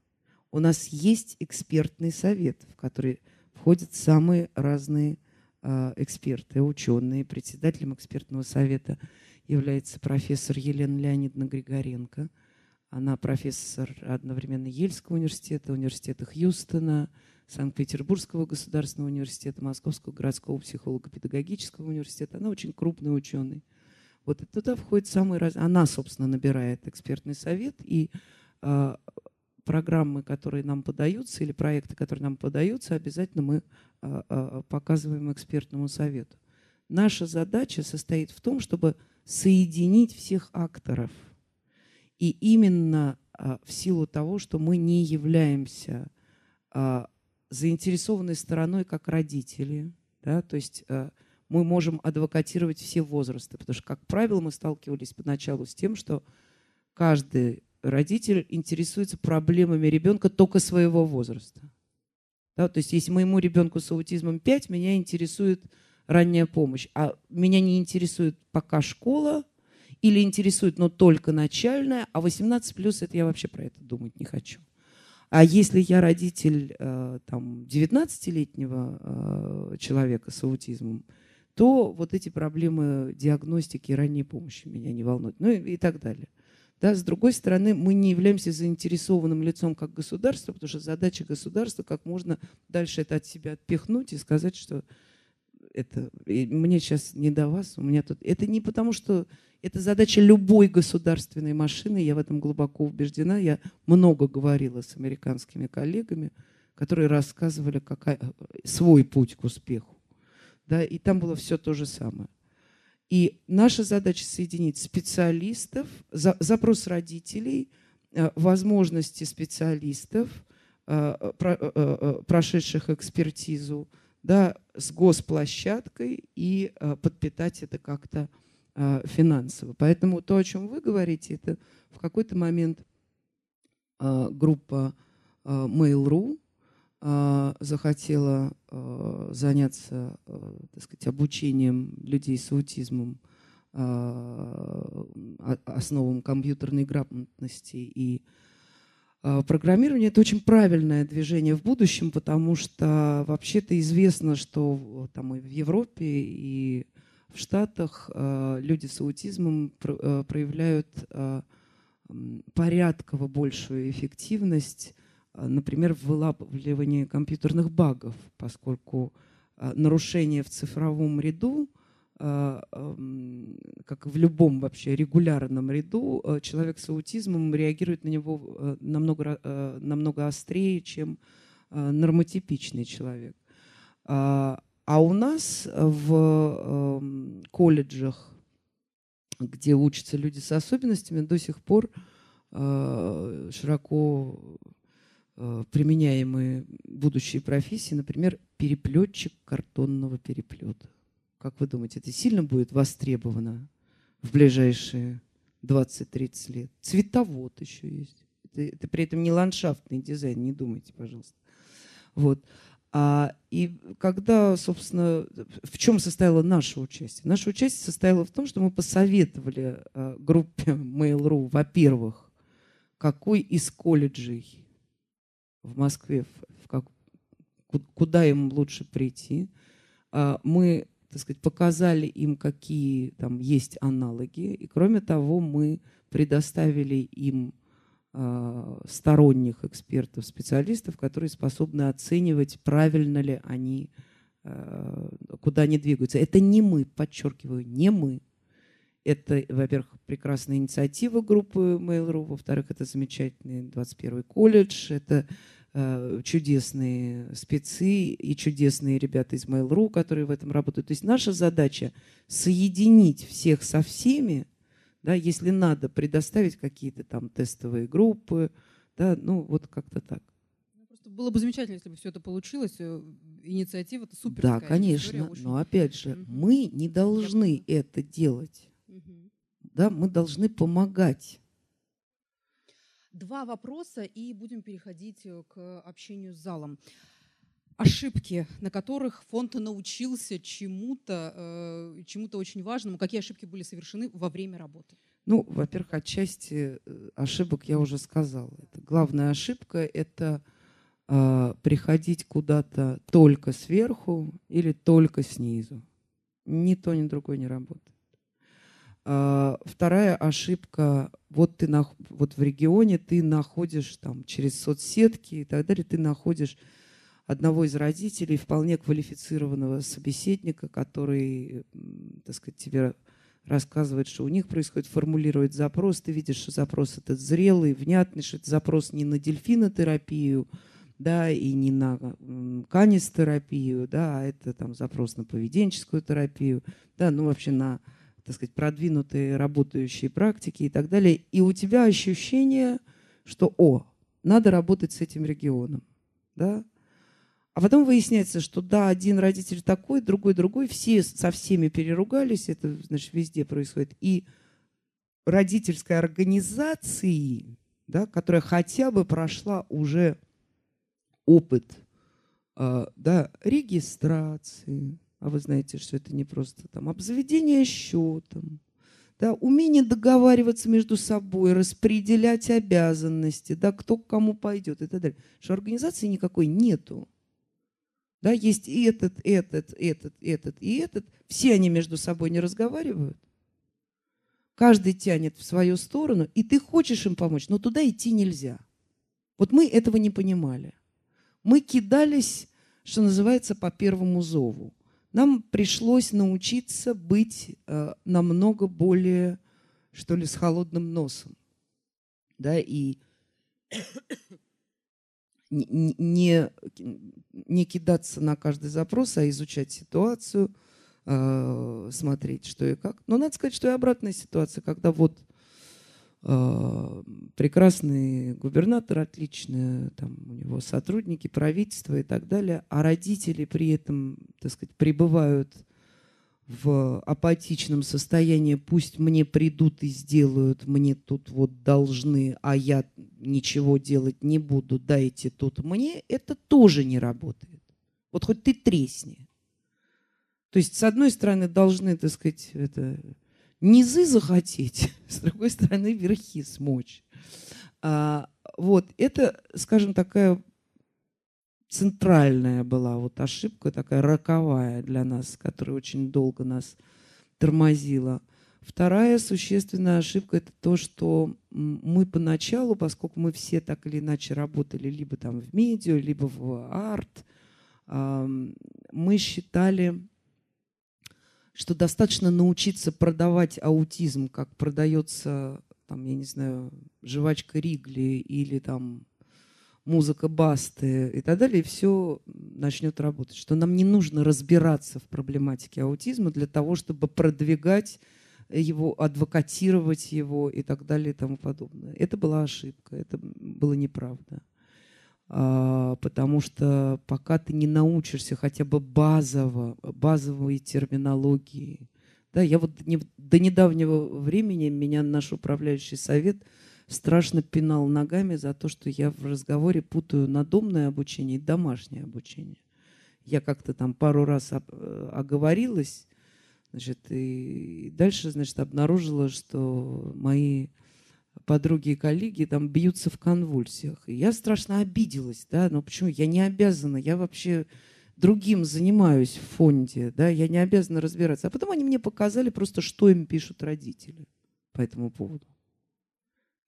У нас есть экспертный совет, в который входят самые разные э, эксперты, ученые. Председателем экспертного совета является профессор Елена Леонидовна Григоренко. Она профессор одновременно Ельского университета, университета Хьюстона, Санкт-Петербургского государственного университета, Московского городского психолого-педагогического университета. Она очень крупный ученый. Вот и туда входит самый раз. Она, собственно, набирает экспертный совет и э, программы, которые нам подаются, или проекты, которые нам подаются, обязательно мы э, э, показываем экспертному совету. Наша задача состоит в том, чтобы соединить всех акторов. И именно а, в силу того, что мы не являемся а, заинтересованной стороной как родители, да, то есть а, мы можем адвокатировать все возрасты, потому что, как правило, мы сталкивались поначалу с тем, что каждый родитель интересуется проблемами ребенка только своего возраста. Да, то есть если моему ребенку с аутизмом 5, меня интересует ранняя помощь. А меня не интересует пока школа или интересует, но только начальная, а 18 плюс это я вообще про это думать не хочу. А если я родитель э, там, 19-летнего э, человека с аутизмом, то вот эти проблемы диагностики и ранней помощи меня не волнуют. Ну и, и так далее. Да, с другой стороны, мы не являемся заинтересованным лицом как государство, потому что задача государства как можно дальше это от себя отпихнуть и сказать, что это мне сейчас не до вас, у меня тут... Это не потому, что это задача любой государственной машины, я в этом глубоко убеждена. Я много говорила с американскими коллегами, которые рассказывали какая, свой путь к успеху. Да, и там было все то же самое. И наша задача соединить специалистов, за, запрос родителей, э, возможности специалистов, э, э, прошедших экспертизу, да, с госплощадкой и э, подпитать это как-то э, финансово. Поэтому то, о чем вы говорите, это в какой-то момент э, группа Mail.ru захотела заняться так сказать, обучением людей с аутизмом основам компьютерной грамотности и программирование – это очень правильное движение в будущем, потому что вообще-то известно, что там и в Европе, и в Штатах а, люди с аутизмом а, проявляют порядково большую эффективность, например, в вылавливании компьютерных багов, поскольку нарушение в цифровом ряду а, как в любом вообще регулярном ряду, э, человек с аутизмом реагирует на него э, намного, э, намного острее, чем нормотипичный человек. А, а у нас в колледжах, где учатся люди с особенностями, до сих пор широко применяемые будущие профессии, например, переплетчик картонного переплета. Как вы думаете, это сильно будет востребовано в ближайшие 20-30 лет? Цветовод еще есть. Это, это при этом не ландшафтный дизайн, не думайте, пожалуйста. Вот. А, и когда, собственно, в чем состояло наше участие? Наше участие состояло в том, что мы посоветовали а, группе Mail.ru, во-первых, какой из колледжей в Москве, в как, куда им лучше прийти. А, мы так сказать, показали им, какие там есть аналоги. И кроме того, мы предоставили им э, сторонних экспертов, специалистов, которые способны оценивать, правильно ли они, э, куда они двигаются. Это не мы, подчеркиваю, не мы. это, во-первых, прекрасная инициатива группы Mail.ru, во-вторых, это замечательный 21 колледж, это чудесные спецы и чудесные ребята из Mail.ru, которые в этом работают. То есть наша задача соединить всех со всеми, да, если надо, предоставить какие-то там тестовые группы, да, ну вот как-то так. Ну, просто было бы замечательно, если бы все это получилось. Э, инициатива это супер. Да, конечно. Очень... Но опять же, угу. мы не должны это делать. Угу. Да, мы должны помогать. Два вопроса, и будем переходить э, к общению с залом. Ошибки, на которых фонд научился чему-то, э, чему-то очень важному. Какие ошибки были совершены во время работы? Ну, во-первых, отчасти э, ошибок я уже сказала. Это главная ошибка – это э, приходить куда-то только сверху или только снизу. Ни то, ни другое не работает. А, вторая ошибка, вот ты на, вот в регионе ты находишь там через соцсетки и так далее, ты находишь одного из родителей, вполне квалифицированного собеседника, который, так сказать, тебе рассказывает, что у них происходит, формулирует запрос, ты видишь, что запрос этот зрелый, внятный, что это запрос не на дельфинотерапию, да, и не на канистерапию, да, а это там запрос на поведенческую терапию, да, ну вообще на, так сказать, продвинутые работающие практики и так далее. И у тебя ощущение, что, о, надо работать с этим регионом, да, а потом выясняется, что да, один родитель такой, другой другой, все со всеми переругались, это, значит, везде происходит. И родительской организации, да, которая хотя бы прошла уже опыт э, да, регистрации, а вы знаете, что это не просто там обзаведение счетом, да, умение договариваться между собой, распределять обязанности, да, кто к кому пойдет и так далее. Что организации никакой нету. Да, есть и этот, этот, этот, этот и этот. Все они между собой не разговаривают. Каждый тянет в свою сторону, и ты хочешь им помочь, но туда идти нельзя. Вот мы этого не понимали. Мы кидались, что называется, по первому зову. Нам пришлось научиться быть э, намного более, что ли, с холодным носом. Да, и не, не кидаться на каждый запрос, а изучать ситуацию, э, смотреть, что и как. Но надо сказать, что и обратная ситуация, когда вот прекрасный губернатор, отличный, там у него сотрудники, правительства и так далее, а родители при этом, так сказать, пребывают в апатичном состоянии, пусть мне придут и сделают, мне тут вот должны, а я ничего делать не буду, дайте тут мне, это тоже не работает. Вот хоть ты тресни. То есть, с одной стороны, должны, так сказать, это, низы захотеть, с другой стороны, верхи смочь. А, вот, это, скажем, такая центральная была вот ошибка, такая роковая для нас, которая очень долго нас тормозила. Вторая существенная ошибка – это то, что мы поначалу, поскольку мы все так или иначе работали либо там в медиа, либо в арт, мы считали, что достаточно научиться продавать аутизм, как продается, там, я не знаю, жвачка Ригли или там музыка Басты и так далее, и все начнет работать. Что нам не нужно разбираться в проблематике аутизма для того, чтобы продвигать его, адвокатировать его и так далее и тому подобное. Это была ошибка, это было неправда. А, потому что пока ты не научишься хотя бы базово, базовой терминологии, да, я вот не, до недавнего времени меня наш управляющий совет – страшно пинал ногами за то, что я в разговоре путаю надомное обучение и домашнее обучение. Я как-то там пару раз э, оговорилась, значит, и дальше, значит, обнаружила, что мои подруги и коллеги там бьются в конвульсиях. И я страшно обиделась, да, но почему? Я не обязана, я вообще другим занимаюсь в фонде, да, я не обязана разбираться. А потом они мне показали просто, что им пишут родители по этому поводу.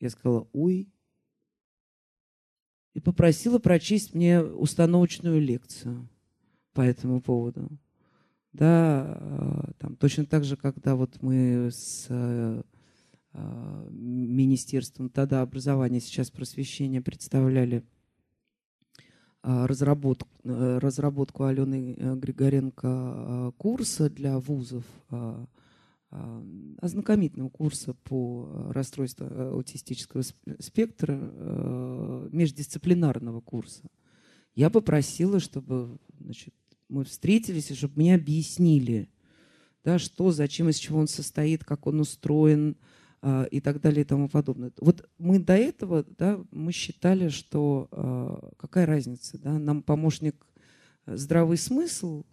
Я сказала, ой. И попросила прочесть мне установочную лекцию по этому поводу. Да, э, там точно так же, когда вот мы с э, Министерством тогда образования, сейчас просвещения представляли разработку, разработку Алены Григоренко курса для вузов, ознакомительного курса по расстройству аутистического спектра, междисциплинарного курса. Я попросила, чтобы значит, мы встретились, и чтобы мне объяснили, да, что, зачем, из чего он состоит, как он устроен э, и так далее и тому подобное. Вот мы до этого, да, мы считали, что э, какая разница, да, нам помощник э, здравый смысл,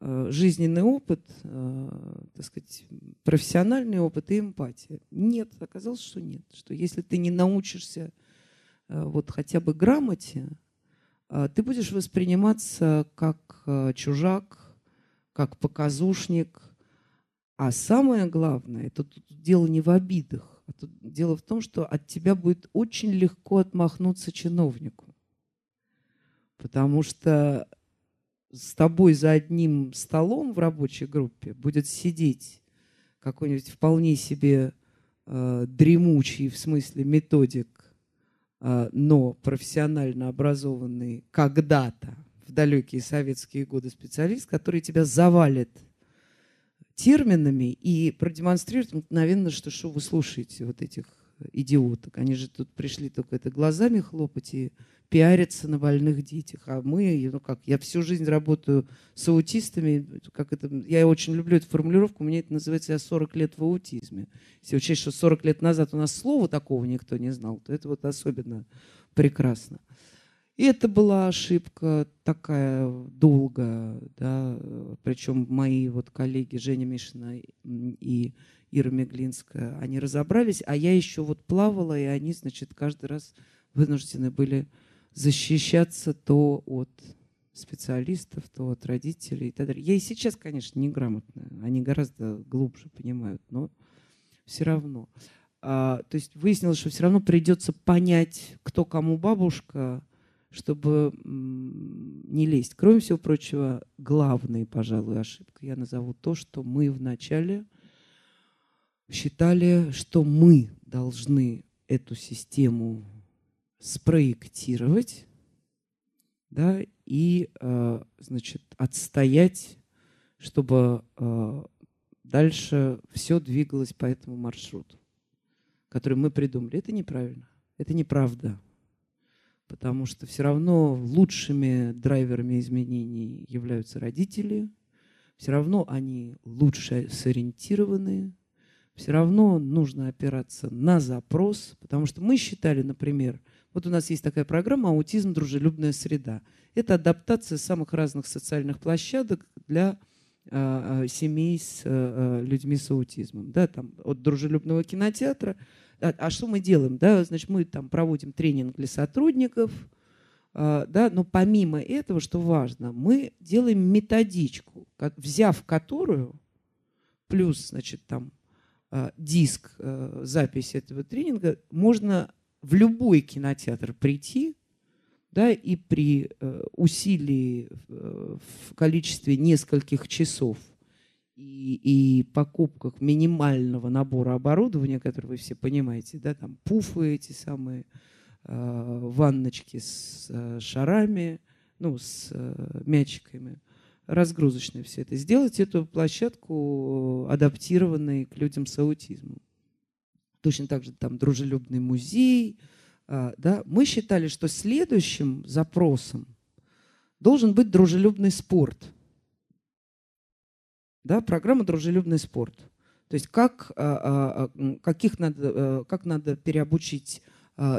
э, жизненный опыт, так сказать, профессиональный опыт и эмпатия. Нет, оказалось, что нет, что если ты не научишься вот хотя бы грамоте, а, ты будешь восприниматься как чужак, как показушник. А самое главное, это тут дело не в обидах, а тут дело в том, что от тебя будет очень легко отмахнуться чиновнику. Потому что с тобой за одним столом в рабочей группе будет сидеть какой-нибудь вполне себе э, дремучий в смысле методик а, но профессионально образованный когда-то в далекие советские годы специалист, который тебя завалит терминами и продемонстрирует мгновенно, что что вы слушаете вот этих идиоток. Они же тут пришли только это глазами хлопать и пиариться на больных детях. А мы, ну как, я всю жизнь работаю с аутистами, как это, я очень люблю эту формулировку, мне это называется «я 40 лет в аутизме». Если учесть, что 40 лет назад у нас слова такого никто не знал, то это вот особенно прекрасно. И это была ошибка такая долгая, да, причем мои вот коллеги Женя Мишина и Ира Меглинская, они разобрались, а я еще вот плавала, и они, значит, каждый раз вынуждены были защищаться то от специалистов, то от родителей и так далее. Я и сейчас, конечно, неграмотная, они гораздо глубже понимают, но все равно. А, то есть выяснилось, что все равно придется понять, кто кому бабушка, чтобы не лезть. Кроме всего прочего, главная, пожалуй, ошибка я назову то, что мы вначале считали, что мы должны эту систему спроектировать, да, и, э, значит, отстоять, чтобы э, дальше все двигалось по этому маршруту, который мы придумали. Это неправильно, это неправда, потому что все равно лучшими драйверами изменений являются родители, все равно они лучше сориентированы, все равно нужно опираться на запрос, потому что мы считали, например, вот у нас есть такая программа «Аутизм. Дружелюбная среда». Это адаптация самых разных социальных площадок для э, семей с э, людьми с аутизмом. Да, там, от дружелюбного кинотеатра. А, а что мы делаем? Да, значит, мы там проводим тренинг для сотрудников, э, да, но помимо этого, что важно, мы делаем методичку, взяв которую, плюс, значит, там, диск, запись этого тренинга, можно в любой кинотеатр прийти, да, и при э, усилии э, в количестве нескольких часов и, и покупках минимального набора оборудования, которое вы все понимаете, да, там пуфы эти самые, э, ванночки с э, шарами, ну, с э, мячиками, разгрузочные все это, сделать эту площадку адаптированной к людям с аутизмом. Точно так же там дружелюбный музей. А, да. Мы считали, что следующим запросом должен быть дружелюбный спорт. Да, программа «Дружелюбный спорт». То есть как, а, а, каких надо, как надо переобучить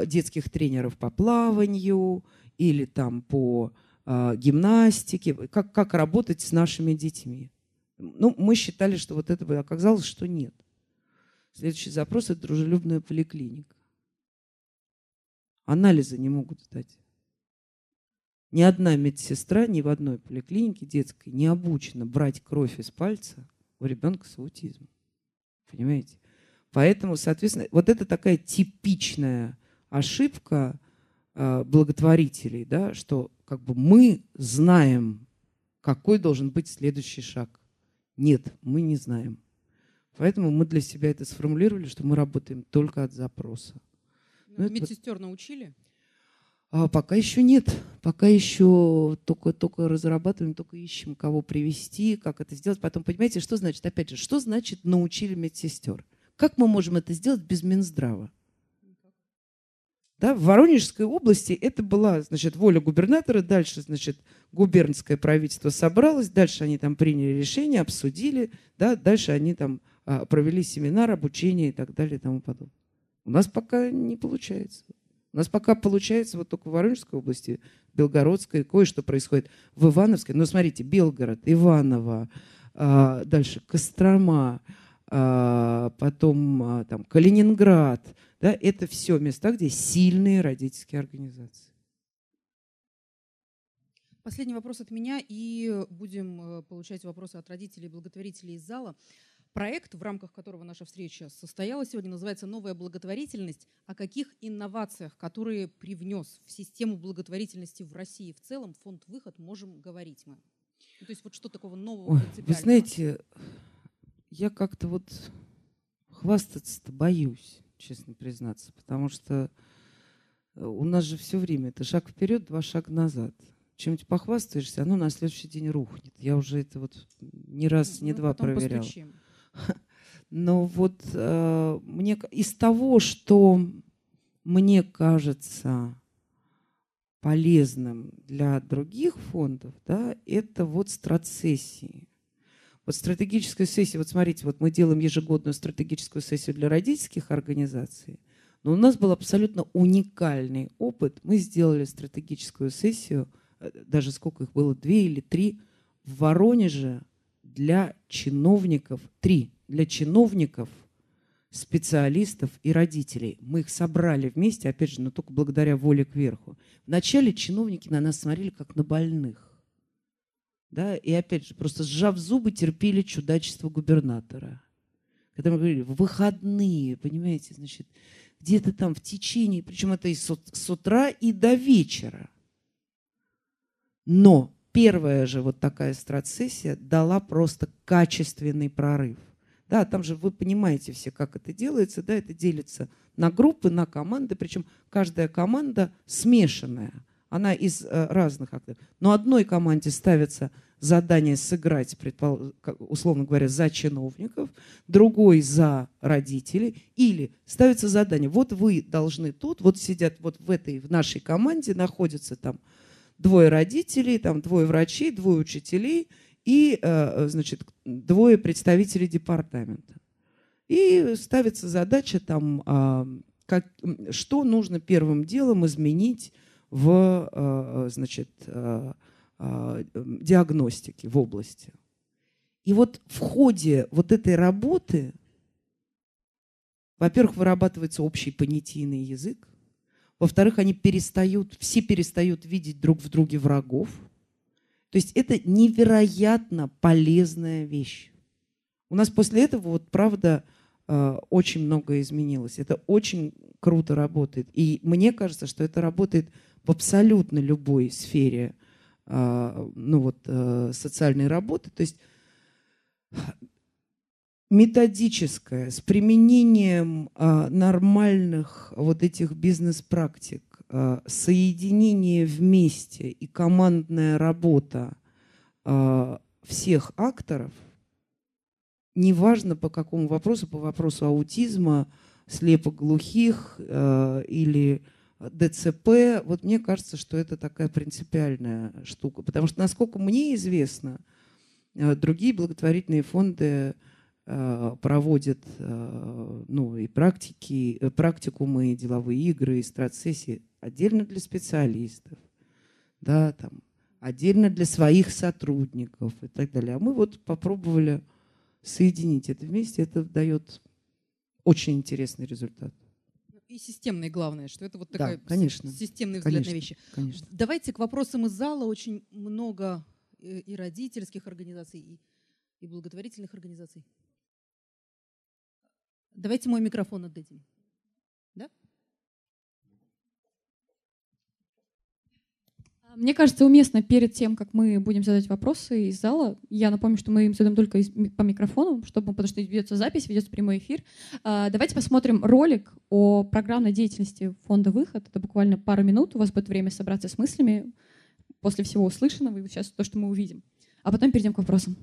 детских тренеров по плаванию или там по гимнастике, как, как работать с нашими детьми. Ну, мы считали, что вот это, оказалось, что нет. Следующий запрос – это дружелюбная поликлиника. Анализы не могут дать. Ни одна медсестра ни в одной поликлинике детской не обучена брать кровь из пальца у ребенка с аутизмом. Понимаете? Поэтому, соответственно, вот это такая типичная ошибка э, благотворителей, да, что как бы мы знаем, какой должен быть следующий шаг. Нет, мы не знаем. Поэтому мы для себя это сформулировали, что мы работаем только от запроса. Ну, Медсестер научили? А пока еще нет. Пока еще только, только разрабатываем, только ищем, кого привести, как это сделать. Потом, понимаете, что значит, опять же, что значит научили медсестер? Как мы можем это сделать без Минздрава? Да, в Воронежской области это была, значит, воля губернатора, дальше, значит, губернское правительство собралось, дальше они там приняли решение, обсудили, да, дальше они там а, провели семинар, обучение и так далее и тому подобное. У нас пока не получается. У нас пока получается вот только в Воронежской области, Белгородской, кое-что происходит в Ивановской. Но смотрите, Белгород, Иваново, а, дальше Кострома, а, потом а, там Калининград. Да, это все места, где сильные родительские организации. Последний вопрос от меня, и будем э, получать вопросы от родителей и благотворителей из зала. Проект, в рамках которого наша встреча состоялась сегодня, называется «Новая благотворительность». О каких инновациях, которые привнес в систему благотворительности в России в целом фонд «Выход» можем говорить мы? Ну, то есть вот что такого нового, Ой, Вы знаете, я как-то вот хвастаться-то боюсь, честно признаться, потому что э, у нас же все время это шаг вперед, два шага назад. Чем-нибудь похвастаешься, оно на следующий день рухнет. Я уже это вот ни раз, ну, ни два проверял. Постучим. Но вот э, мне из того, что мне кажется полезным для других фондов, да, это вот страцессии. Вот стратегическая сессия, вот смотрите, вот мы делаем ежегодную стратегическую сессию для родительских организаций, но у нас был абсолютно уникальный опыт. Мы сделали стратегическую сессию, э, даже сколько их было, две или три, в Воронеже для чиновников, три, для чиновников, специалистов и родителей. Мы их собрали вместе, опять же, но только благодаря воле кверху. Вначале чиновники на нас смотрели как на больных. Да, и опять же, просто сжав зубы, терпели чудачество губернатора. Когда мы говорили, в выходные, понимаете, значит, где-то там в течение, причем это и с, с утра и до вечера. Но первая же вот такая страцессия дала просто качественный прорыв. Да, там же вы понимаете все, как это делается, да, это делится на группы, на команды, причем каждая команда смешанная, она из э, разных акторов. Но одной команде ставится задание сыграть, условно говоря, за чиновников, другой за родителей, или ставится задание, вот вы должны тут, вот сидят вот в этой, в нашей команде находятся там двое родителей, там двое врачей, двое учителей и, э, значит, двое представителей департамента. И ставится задача там, а, как, что нужно первым делом изменить в, э, значит, э, диагностике в области. И вот в ходе вот этой работы, во-первых, вырабатывается общий понятийный язык, во-вторых, они перестают, все перестают видеть друг в друге врагов. То есть это невероятно полезная вещь. У нас после этого, вот правда, э, очень многое изменилось. Это очень круто работает. И мне кажется, что это работает в абсолютно любой сфере э, ну вот, э, социальной работы. То есть методическое, с применением а, нормальных вот этих бизнес-практик, а, соединение вместе и командная работа а, всех акторов, неважно по какому вопросу, по вопросу аутизма, слепоглухих э, или ДЦП, вот мне кажется, что это такая принципиальная штука. Потому что, насколько мне известно, другие благотворительные фонды проводят э, ну, и практики, э, практикумы, и деловые игры, и страцессии отдельно для специалистов, да, там, отдельно для своих сотрудников и так далее. А мы вот попробовали соединить это вместе. Это дает очень интересный результат. И системный, главное, что это вот такой да, конечно, системный взгляд конечно, на вещи. Конечно. Давайте к вопросам из зала. Очень много и родительских организаций, и, и благотворительных организаций. Давайте мой микрофон отдадим. Да? Мне кажется, уместно перед тем, как мы будем задать вопросы из зала, я напомню, что мы им задаем только из, по микрофону, чтобы, потому что ведется запись, ведется прямой эфир. А, давайте посмотрим ролик о программной деятельности фонда «Выход». Это буквально пару минут, у вас будет время собраться с мыслями после всего услышанного и сейчас то, что мы увидим. А потом перейдем к вопросам.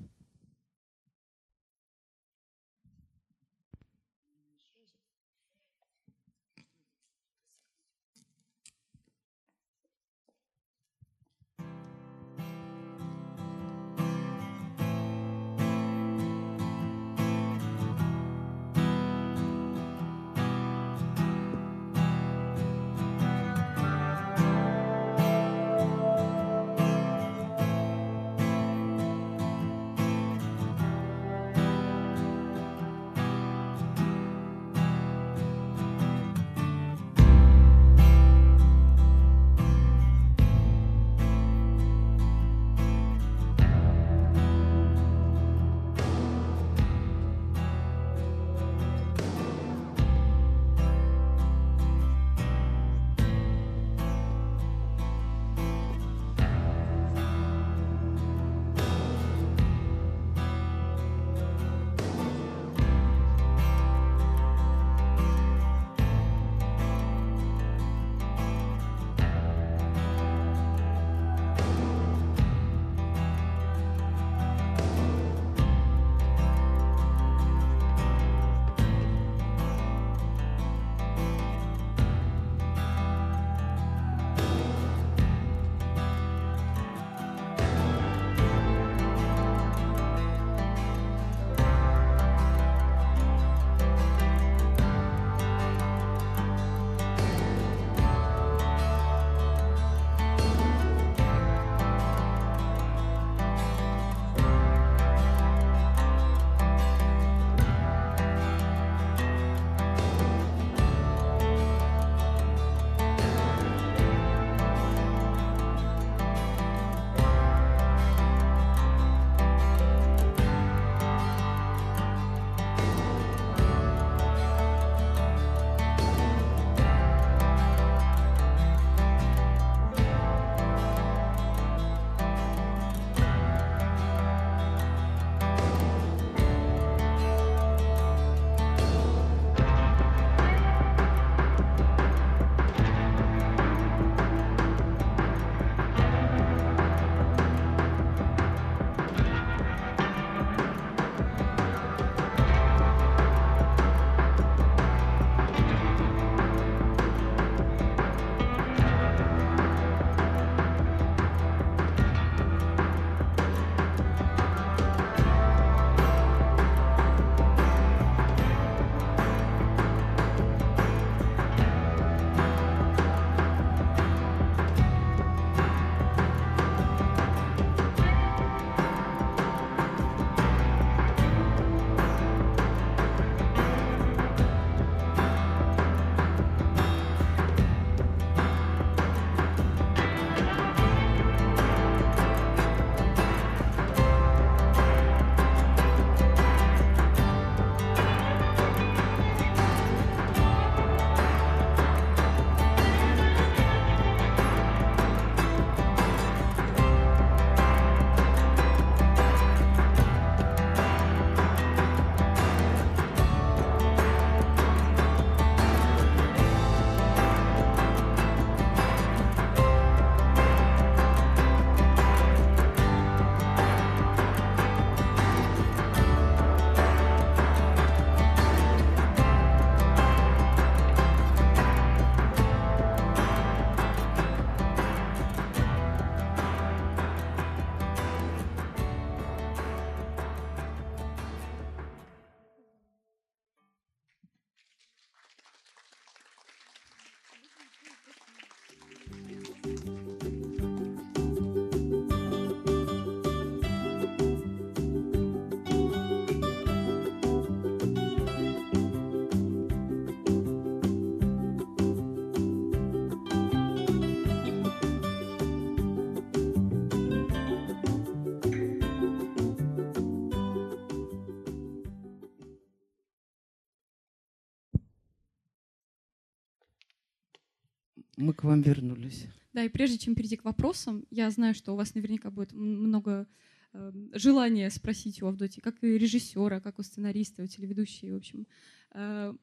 Мы к вам вернулись. Да, и прежде чем перейти к вопросам, я знаю, что у вас наверняка будет много э, желания спросить у Авдотьи, как и режиссера, как у сценариста, у телеведущей, в общем. Э,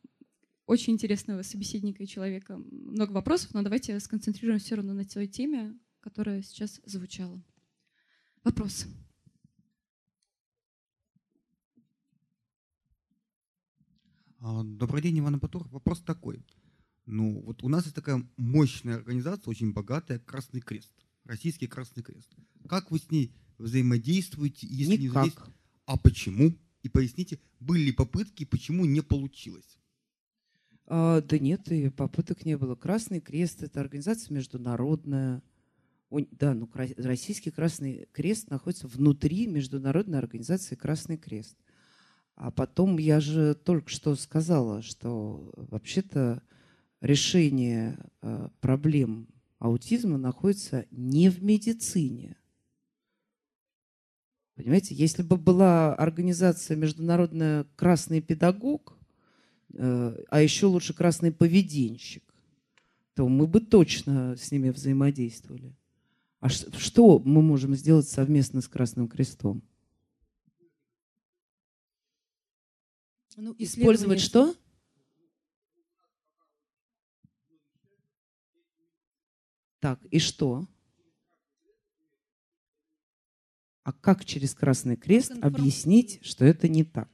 очень интересного собеседника и человека. Много вопросов, но давайте сконцентрируемся все равно на той теме, которая сейчас звучала. Вопрос. А, добрый день, Иван Батуров. Вопрос такой. Ну, вот у нас есть такая мощная организация, очень богатая, Красный Крест. Российский Красный Крест. Как вы с ней взаимодействуете? Если Никак. Не взаимодействуете, а почему? И поясните, были ли попытки, почему не получилось? А, да нет, и попыток не было. Красный Крест – это организация международная. Да, ну, Российский Красный Крест находится внутри Международной организации Красный Крест. А потом я же только что сказала, что вообще-то решение э, проблем аутизма находится не в медицине. Понимаете, если бы была организация Международная Красный Педагог, э, а еще лучше Красный Поведенщик, то мы бы точно с ними взаимодействовали. А что мы можем сделать совместно с Красным Крестом? Ну, Использовать что? Так, и что? А как через Красный Крест объяснить, что это не так?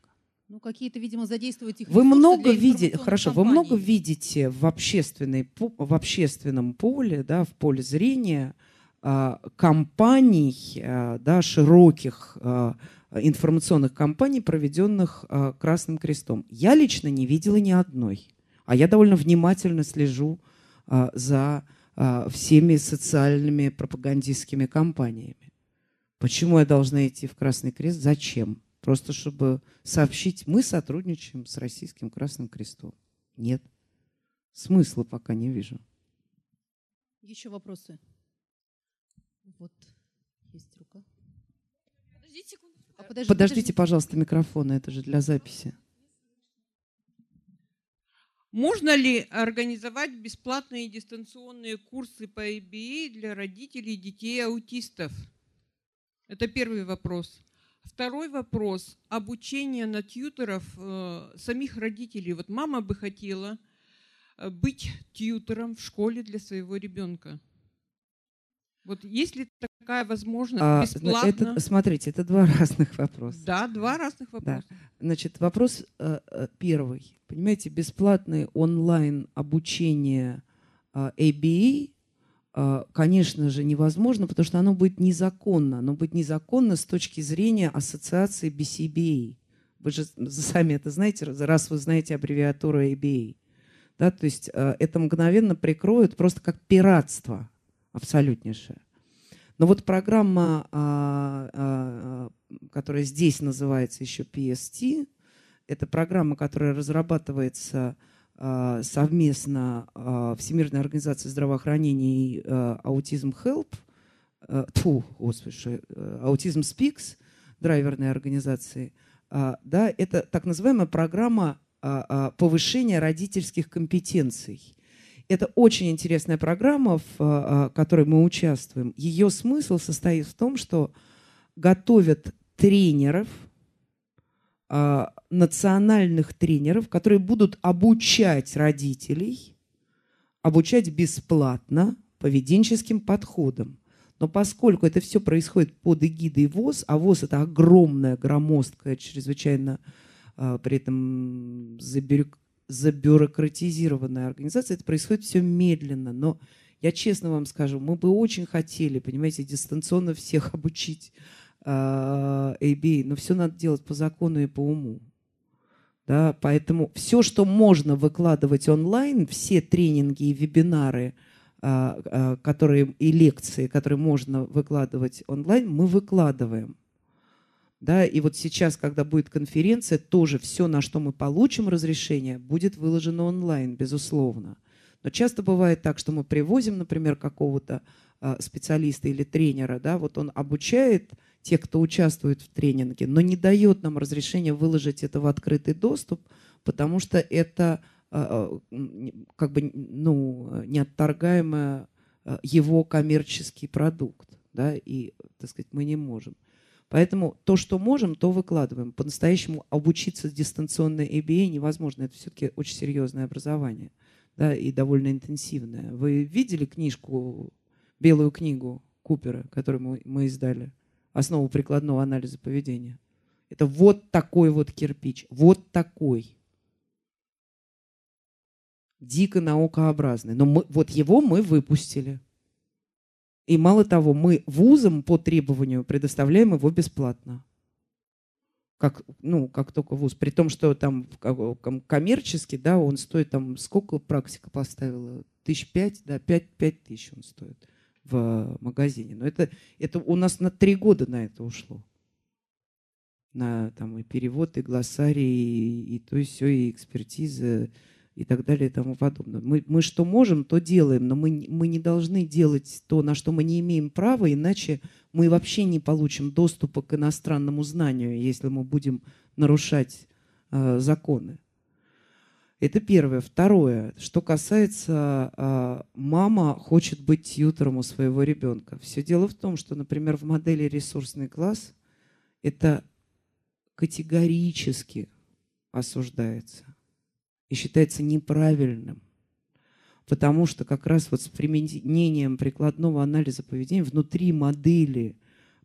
Ну, какие-то, видимо, задействовать их Вы много видите, хорошо, компании. вы много видите в, общественной, в общественном поле, да, в поле зрения а, компаний, а, да, широких а, информационных кампаний, проведенных Красным Крестом. Я лично не видела ни одной, а я довольно внимательно слежу за всеми социальными пропагандистскими кампаниями. Почему я должна идти в Красный Крест? Зачем? Просто чтобы сообщить, мы сотрудничаем с Российским Красным Крестом. Нет. Смысла пока не вижу. Еще вопросы? Вот, есть рука. Подождите секунду. А подожди, подождите, подождите, пожалуйста, микрофон, это же для записи. Можно ли организовать бесплатные дистанционные курсы по ABA для родителей детей аутистов? Это первый вопрос. Второй вопрос. Обучение на тьютеров э, самих родителей. Вот мама бы хотела э, быть тьютером в школе для своего ребенка. Вот есть ли такая возможность а, бесплатно? Это, смотрите, это два разных вопроса. Да, два разных вопроса. Да. Значит, вопрос э, э первый. Понимаете, бесплатное онлайн обучение э, ABA, э, конечно же, невозможно, потому что оно будет незаконно. Оно будет незаконно с точки зрения ассоциации BCBA. Вы же сами это знаете, раз вы знаете аббревиатуру ABA. Да, то есть э, это мгновенно прикроют просто как пиратство – абсолютнейшая. Но вот программа, а, а, которая здесь называется еще PST, это программа, которая разрабатывается а, совместно Всемирной организацией здравоохранения и Аутизм Help, тьфу, господи, Аутизм Speaks, драйверной организации, да, это так называемая программа повышения родительских компетенций. Это очень интересная программа, в а, которой мы участвуем. Ее смысл состоит в том, что готовят тренеров, а, национальных тренеров, которые будут обучать родителей, обучать бесплатно поведенческим подходам. Но поскольку это все происходит под эгидой ВОЗ, а ВОЗ это огромная, громоздкая, чрезвычайно а, при этом забюрократизированная организация, это происходит все медленно. Но я честно вам скажу, мы бы очень хотели, понимаете, дистанционно всех обучить э, ABA, но все надо делать по закону и по уму. Да, поэтому все, что можно выкладывать онлайн, все тренинги и вебинары, э, э, которые, и лекции, которые можно выкладывать онлайн, мы выкладываем. Да, и вот сейчас, когда будет конференция, тоже все, на что мы получим разрешение, будет выложено онлайн, безусловно. Но часто бывает так, что мы привозим, например, какого-то э, специалиста или тренера, да, вот он обучает тех, кто участвует в тренинге, но не дает нам разрешения выложить это в открытый доступ, потому что это как бы ну, неотторгаемая его коммерческий продукт, да, и, так сказать, мы не можем. Поэтому то, что можем, то выкладываем. По-настоящему обучиться дистанционной ABA невозможно. Это все-таки очень серьезное образование да, и довольно интенсивное. Вы видели книжку, белую книгу Купера, которую мы, мы издали? «Основу прикладного анализа поведения». Это вот такой вот кирпич, вот такой. Дико наукообразный. Но мы, вот его мы выпустили. И мало того, мы вузам по требованию предоставляем его бесплатно. Как, ну, как только вуз. При том, что там коммерчески, да, он стоит там, сколько практика поставила? Тысяч пять, да, пять, пять тысяч он стоит в магазине. Но это, это у нас на три года на это ушло. На там и перевод, и глоссарий, и, и то, и все, и экспертиза, и так далее и тому подобное. Мы, мы что можем, то делаем, но мы, мы не должны делать то, на что мы не имеем права, иначе мы вообще не получим доступа к иностранному знанию, если мы будем нарушать э, законы. Это первое. Второе, что касается э, мама хочет быть тьютором у своего ребенка. Все дело в том, что, например, в модели ресурсный класс это категорически осуждается и считается неправильным. Потому что как раз вот с применением прикладного анализа поведения внутри модели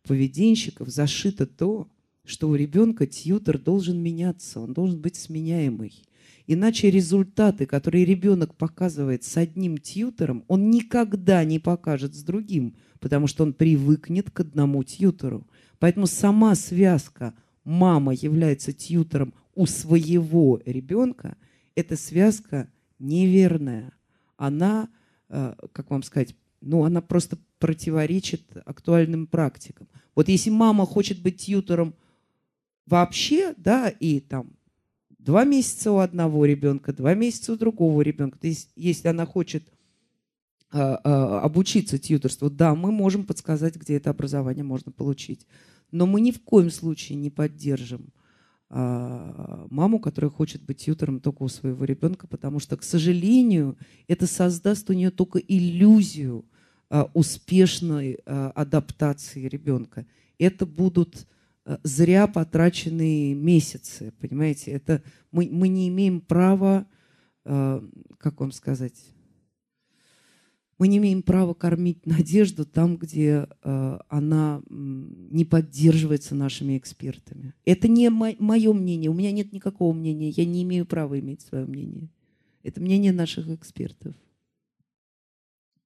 поведенщиков зашито то, что у ребенка тьютер должен меняться, он должен быть сменяемый. Иначе результаты, которые ребенок показывает с одним тьютером, он никогда не покажет с другим, потому что он привыкнет к одному тьютеру. Поэтому сама связка «мама является тьютером у своего ребенка» – эта связка неверная. Она, э, как вам сказать, ну, она просто противоречит актуальным практикам. Вот если мама хочет быть тьютором вообще, да, и там два месяца у одного ребенка, два месяца у другого ребенка, то есть если она хочет а, а, обучиться тьюторству, да, мы можем подсказать, где это образование можно получить. Но мы ни в коем случае не поддержим маму, которая хочет быть тьютором только у своего ребенка, потому что, к сожалению, это создаст у нее только иллюзию а, успешной а, адаптации ребенка. Это будут зря потраченные месяцы, понимаете? Это мы, мы не имеем права, как вам сказать, мы не имеем права кормить надежду там, где э, она не поддерживается нашими экспертами. Это не мо- мое мнение, у меня нет никакого мнения, я не имею права иметь свое мнение. Это мнение наших экспертов.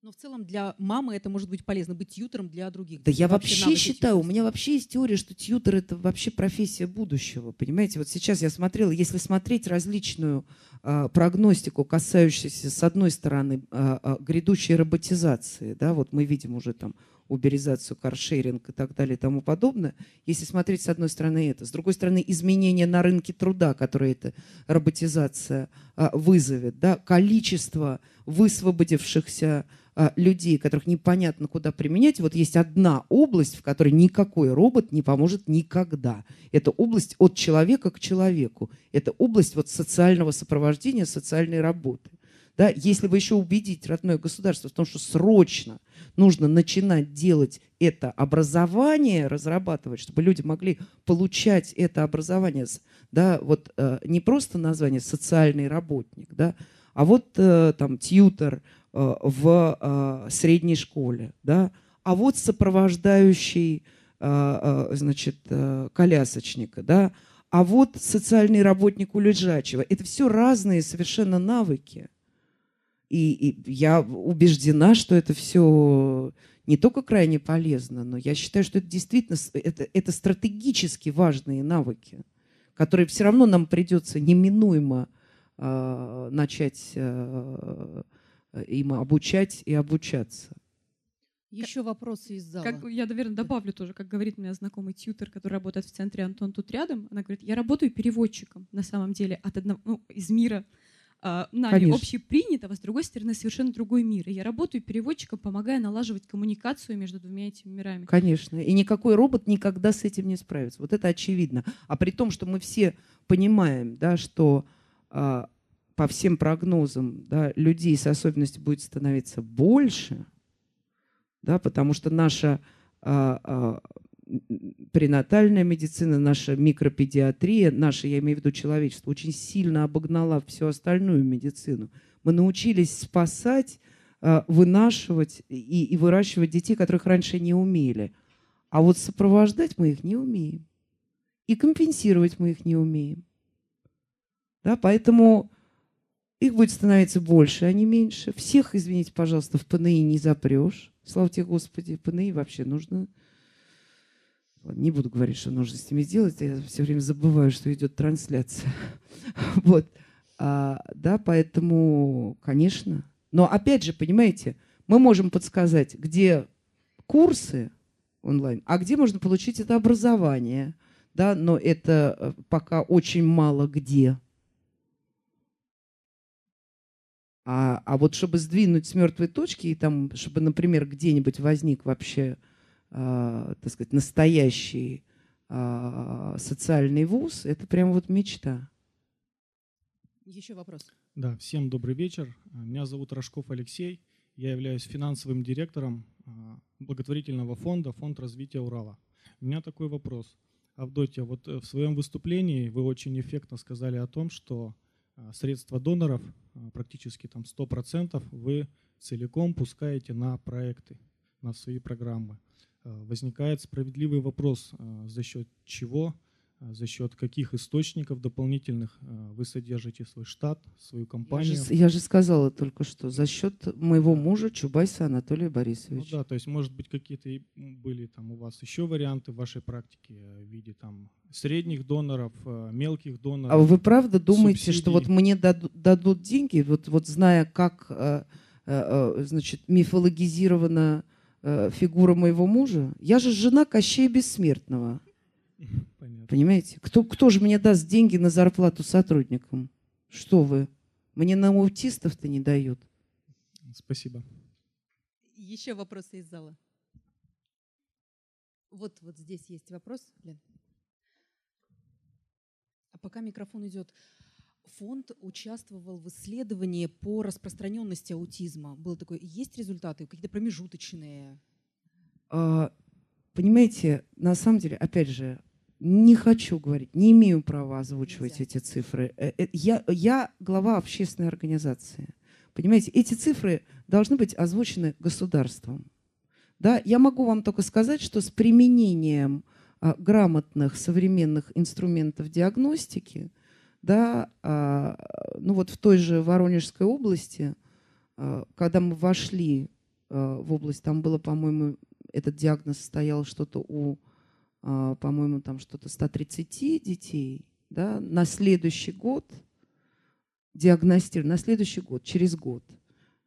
Но в целом для мамы это может быть полезно быть тьютером для других. Да я вообще, вообще считаю, у меня вообще есть теория, что тьютер это вообще профессия будущего. Понимаете, вот сейчас я смотрела, если смотреть различную прогностику, касающуюся, с одной стороны, э, э, грядущей роботизации, да, вот мы видим уже там уберизацию, каршеринг и так далее и тому подобное. Если смотреть с одной стороны это, с другой стороны изменения на рынке труда, которые эта роботизация а, вызовет, да, количество высвободившихся а, людей, которых непонятно куда применять. Вот есть одна область, в которой никакой робот не поможет никогда. Это область от человека к человеку. Это область вот социального сопровождения, социальной работы. Да, если вы еще убедить родное государство в том, что срочно нужно начинать делать это образование, разрабатывать, чтобы люди могли получать это образование, да, вот э, не просто название социальный работник, да, а вот э, там тьютер, Э, в э, средней школе, да, а вот сопровождающий, э, значит, колясочника, да, а вот социальный работник у лежачего. Это все разные совершенно навыки. И, и я убеждена, что это все не только крайне полезно, но я считаю, что это действительно это, это стратегически важные навыки, которые все равно нам придется неминуемо э, начать э, им обучать и обучаться. Еще вопросы из зала. Как, я, наверное, добавлю тоже, как говорит меня знакомый тьютер, который работает в центре Антон тут рядом. Она говорит, я работаю переводчиком на самом деле от одного, ну, из мира э, нами общепринятого, с другой стороны, совершенно другой мир. И я работаю переводчиком, помогая налаживать коммуникацию между двумя этими мирами. Конечно. И никакой робот никогда с этим не справится. Вот это очевидно. А при том, что мы все понимаем, да, что э, по всем прогнозам да, людей с особенностью будет становиться больше, да, потому что наша а, а, пренатальная медицина, наша микропедиатрия, наша, я имею в виду человечество, очень сильно обогнала всю остальную медицину. Мы научились спасать, а, вынашивать и, и выращивать детей, которых раньше не умели. А вот сопровождать мы их не умеем. И компенсировать мы их не умеем. Да, поэтому их будет становиться больше, а не меньше. Всех, извините, пожалуйста, в ПНИ не запрешь. Слава тебе, Господи, ПНИ вообще нужно не буду говорить, что нужно с ними сделать, я все время забываю, что идет трансляция. Вот. А, да, поэтому, конечно. Но опять же, понимаете, мы можем подсказать, где курсы онлайн, а где можно получить это образование. Да, но это э, пока очень мало где. А, а вот чтобы сдвинуть с мертвой точки, и там, чтобы, например, где-нибудь возник вообще э, так сказать, настоящий э, социальный вуз, это прям вот мечта. Еще вопрос. Да, всем добрый вечер. Меня зовут Рожков Алексей. Я являюсь финансовым директором благотворительного фонда «Фонд развития Урала». У меня такой вопрос. Авдотья, вот э, в своем выступлении вы очень эффектно сказали о том, что средства доноров, практически там 100%, вы целиком пускаете на проекты, на свои программы. Э, возникает справедливый вопрос, э, за счет чего, э, за счет каких источников дополнительных вы содержите свой штат, свою компанию. Я же, я же сказала только что, за счет моего мужа Чубайса Анатолия Борисовича. Ну да, то есть, может быть, какие-то были там у вас еще варианты в вашей практике в виде там средних доноров, мелких доноров. А вы правда думаете, субсидий? что вот мне дадут, дадут деньги, вот, вот зная, как значит, мифологизировано э, фигура моего мужа. Я же жена Кощея Бессмертного. Понимаете? Кто, кто же мне даст деньги на зарплату сотрудникам? Что вы? Мне на аутистов-то не дают. Спасибо. Еще вопросы из зала. Вот, вот здесь есть вопрос, Лен. А пока микрофон идет, фонд участвовал в исследовании по распространенности аутизма. Был такой, есть результаты, какие-то промежуточные? А, понимаете, на самом деле, опять же, не хочу говорить, не имею права озвучивать Нельзя. эти цифры. Э, э, я, я глава общественной организации. Понимаете, эти цифры должны быть озвучены государством. Да, я могу вам только сказать, что с применением а, грамотных современных инструментов диагностики – да, а, ну вот в той же Воронежской области, а, когда мы вошли а, в область, там было, по-моему, этот диагноз стоял что-то у, по-моему, там что-то 130 детей, да, на следующий год диагностировано, на следующий год, через год,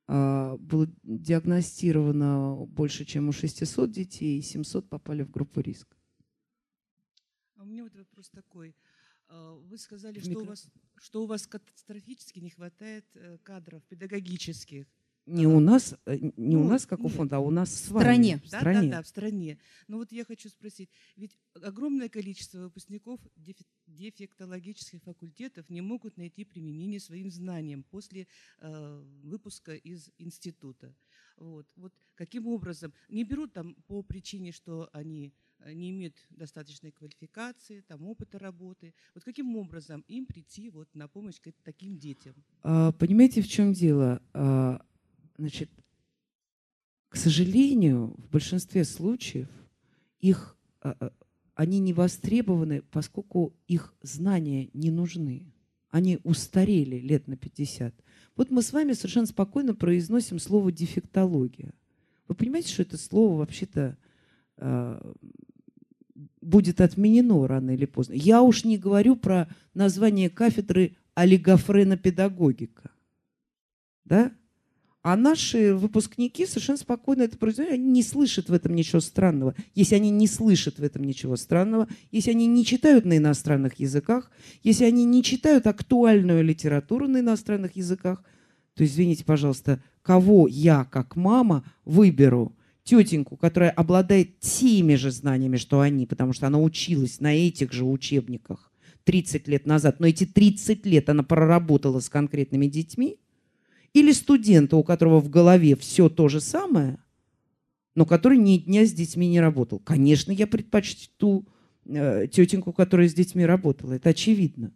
было диагностировано больше, чем у 600 детей, и 700 попали в группу риска. А у меня вот вопрос такой. А, вы сказали, что у, вас, что у вас катастрофически не хватает э, кадров педагогических. Не у нас, э, не ну, у нас, как у фонда, а у нас в стране. В стране. Да, да, в стране. Но вот я хочу спросить, ведь огромное количество выпускников дефектологических факультетов не могут найти применение своим знаниям после э, выпуска из института. Вот. вот каким образом? Не берут там по причине, что они Э, не имеют достаточной квалификации, там, опыта работы. Вот каким образом им прийти вот на помощь к таким детям? А, понимаете, в чем дело? А, значит, к сожалению, в большинстве случаев их, а, они не востребованы, поскольку их знания не нужны. Они устарели лет на 50. Вот мы с вами совершенно спокойно произносим слово дефектология. Вы понимаете, что это слово вообще-то будет отменено рано или поздно. Я уж не говорю про название кафедры олигофренопедагогика. Да? А наши выпускники совершенно спокойно это производят. Они не слышат в этом ничего странного. Если они не слышат в этом ничего странного, если они не читают на иностранных языках, если они не читают актуальную литературу на иностранных языках, то, извините, пожалуйста, кого я, как мама, выберу – тетеньку, которая обладает теми же знаниями, что они, потому что она училась на этих же учебниках 30 лет назад, но эти 30 лет она проработала с конкретными детьми, или студента, у которого в голове все то же самое, но который ни дня с детьми не работал. Конечно, я предпочту э, тетеньку, которая с детьми работала. Это очевидно.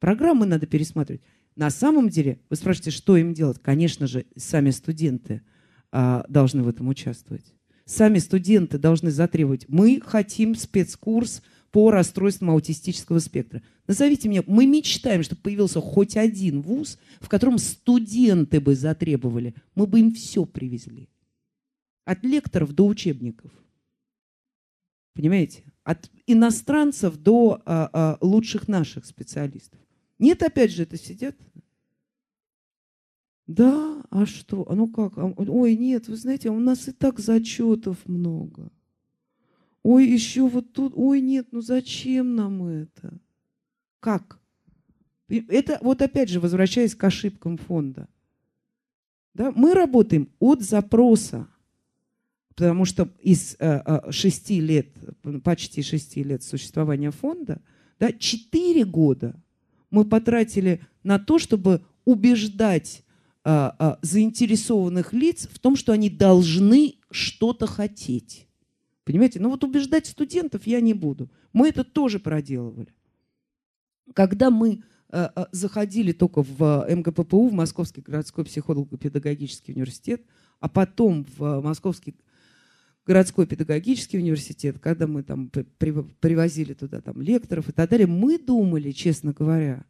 Программы надо пересматривать. На самом деле, вы спрашиваете, что им делать? Конечно же, сами студенты э, должны в этом участвовать. Сами студенты должны затребовать. Мы хотим спецкурс по расстройствам аутистического спектра. Назовите мне, мы мечтаем, чтобы появился хоть один вуз, в котором студенты бы затребовали. Мы бы им все привезли. От лекторов до учебников. Понимаете? От иностранцев до а, а, лучших наших специалистов. Нет, опять же, это сидят. Да, а что? А ну как? А, ой, нет, вы знаете, у нас и так зачетов много. Ой, еще вот тут, ой, нет, ну зачем нам это? Как? Это вот опять же, возвращаясь к ошибкам фонда. Да, мы работаем от запроса, потому что из э, э, шести лет, почти шести лет существования фонда, да, четыре года мы потратили на то, чтобы убеждать а, а, заинтересованных лиц в том, что они должны что-то хотеть. Понимаете? Но вот убеждать студентов я не буду. Мы это тоже проделывали. Когда мы э, э, заходили только в МГППУ, в Московский городской психолого-педагогический университет, а потом в Московский городской педагогический университет, когда мы там привозили туда там лекторов и так далее, мы думали, честно говоря,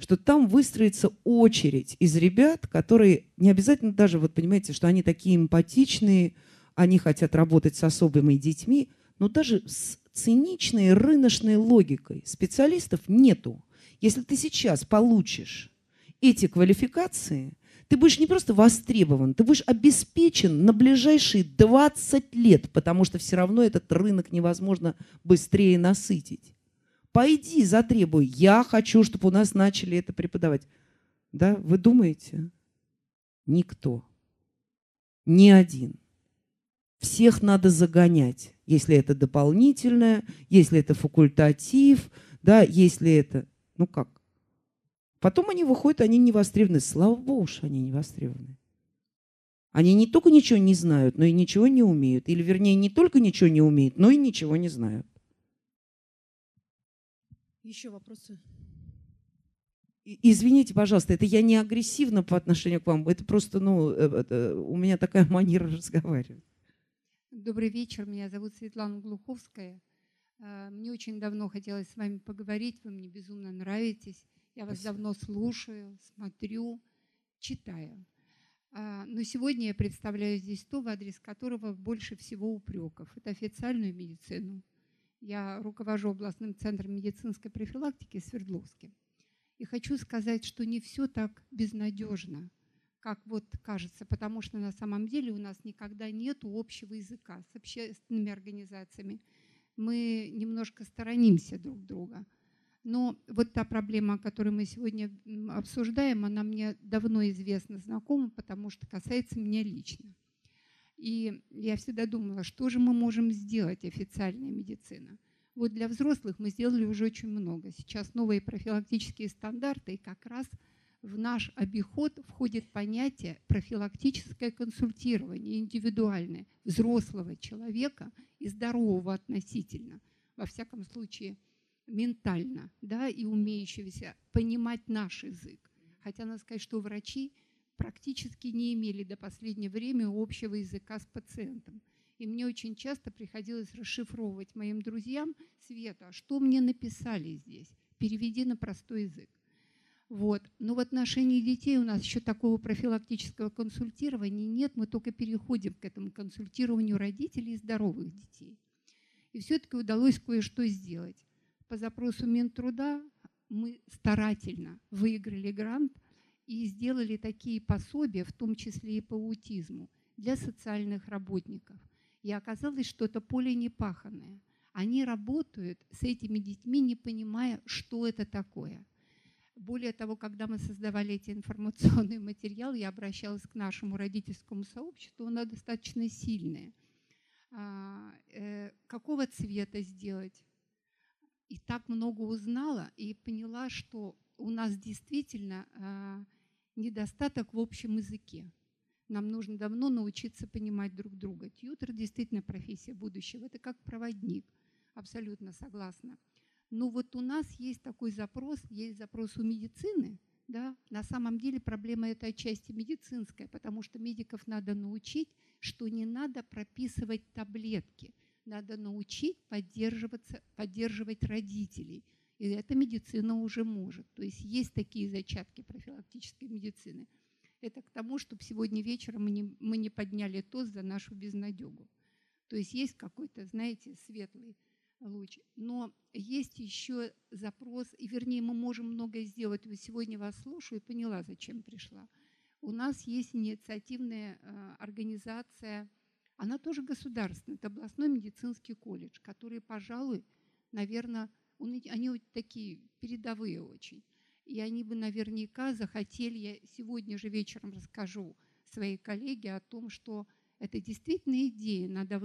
что там выстроится очередь из ребят, которые не обязательно даже, вот понимаете, что они такие эмпатичные, они хотят работать с особыми детьми, но даже с циничной рыночной логикой специалистов нету. Если ты сейчас получишь эти квалификации, ты будешь не просто востребован, ты будешь обеспечен на ближайшие 20 лет, потому что все равно этот рынок невозможно быстрее насытить. Пойди, затребуй. Я хочу, чтобы у нас начали это преподавать. Да, вы думаете? Никто. Ни один. Всех надо загонять, если это дополнительное, если это факультатив, да, если это... Ну как? Потом они выходят, они не востребованы. Слава богу, что они не востребованы. Они не только ничего не знают, но и ничего не умеют. Или, вернее, не только ничего не умеют, но и ничего не знают. Еще вопросы? Извините, пожалуйста, это я не агрессивно по отношению к вам. Это просто, ну, э, это, у меня такая манера разговаривать. Добрый вечер, меня зовут Светлана Глуховская. А, мне очень давно хотелось с вами поговорить, вы мне безумно нравитесь. Я вас Спасибо. давно слушаю, смотрю, читаю. А, но сегодня я представляю здесь то, в адрес которого больше всего упреков. Это официальную медицину. Я руковожу областным центром медицинской профилактики Свердловске. И хочу сказать, что не все так безнадежно как вот кажется, потому что на самом деле у нас никогда нет общего языка с общественными организациями. Мы немножко сторонимся друг друга. Но вот та проблема, которую мы сегодня обсуждаем, она мне давно известна, знакома, потому что касается меня лично. И я всегда думала, что же мы можем сделать, официальная медицина. Вот для взрослых мы сделали уже очень много. Сейчас новые профилактические стандарты, и как раз – в наш обиход входит понятие профилактическое консультирование, индивидуальное, взрослого человека и здорового относительно, во всяком случае ментально, да, и умеющегося понимать наш язык. Хотя надо сказать, что врачи практически не имели до последнего времени общего языка с пациентом. И мне очень часто приходилось расшифровывать моим друзьям, Света, что мне написали здесь, переведи на простой язык. Вот. Но в отношении детей у нас еще такого профилактического консультирования нет. Мы только переходим к этому консультированию родителей и здоровых детей. И все-таки удалось кое-что сделать. По запросу Минтруда мы старательно выиграли грант и сделали такие пособия, в том числе и по аутизму, для социальных работников. И оказалось, что это поле непаханное. Они работают с этими детьми, не понимая, что это такое – более того, когда мы создавали эти информационные материалы, я обращалась к нашему родительскому сообществу, оно достаточно сильное. А, э, какого цвета сделать? и так много узнала и поняла, что у нас действительно э, недостаток в общем языке. Нам нужно давно научиться понимать друг друга. Тьютер действительно профессия будущего. Это как проводник. Абсолютно согласна. Но вот у нас есть такой запрос, есть запрос у медицины. Да? На самом деле проблема это отчасти медицинская, потому что медиков надо научить, что не надо прописывать таблетки. Надо научить поддерживаться, поддерживать родителей. И это медицина уже может. То есть есть такие зачатки профилактической медицины. Это к тому, чтобы сегодня вечером мы не, мы не подняли тост за нашу безнадегу. То есть есть какой-то, знаете, светлый луч. Но есть еще запрос, и вернее мы можем многое сделать. Вот сегодня вас слушаю и поняла, зачем пришла. У нас есть инициативная э, организация, она тоже государственная, это областной медицинский колледж, который, пожалуй, наверное, он, они вот такие передовые очень. И они бы наверняка захотели, я сегодня же вечером расскажу своей коллеге о том, что это действительно идея. Надо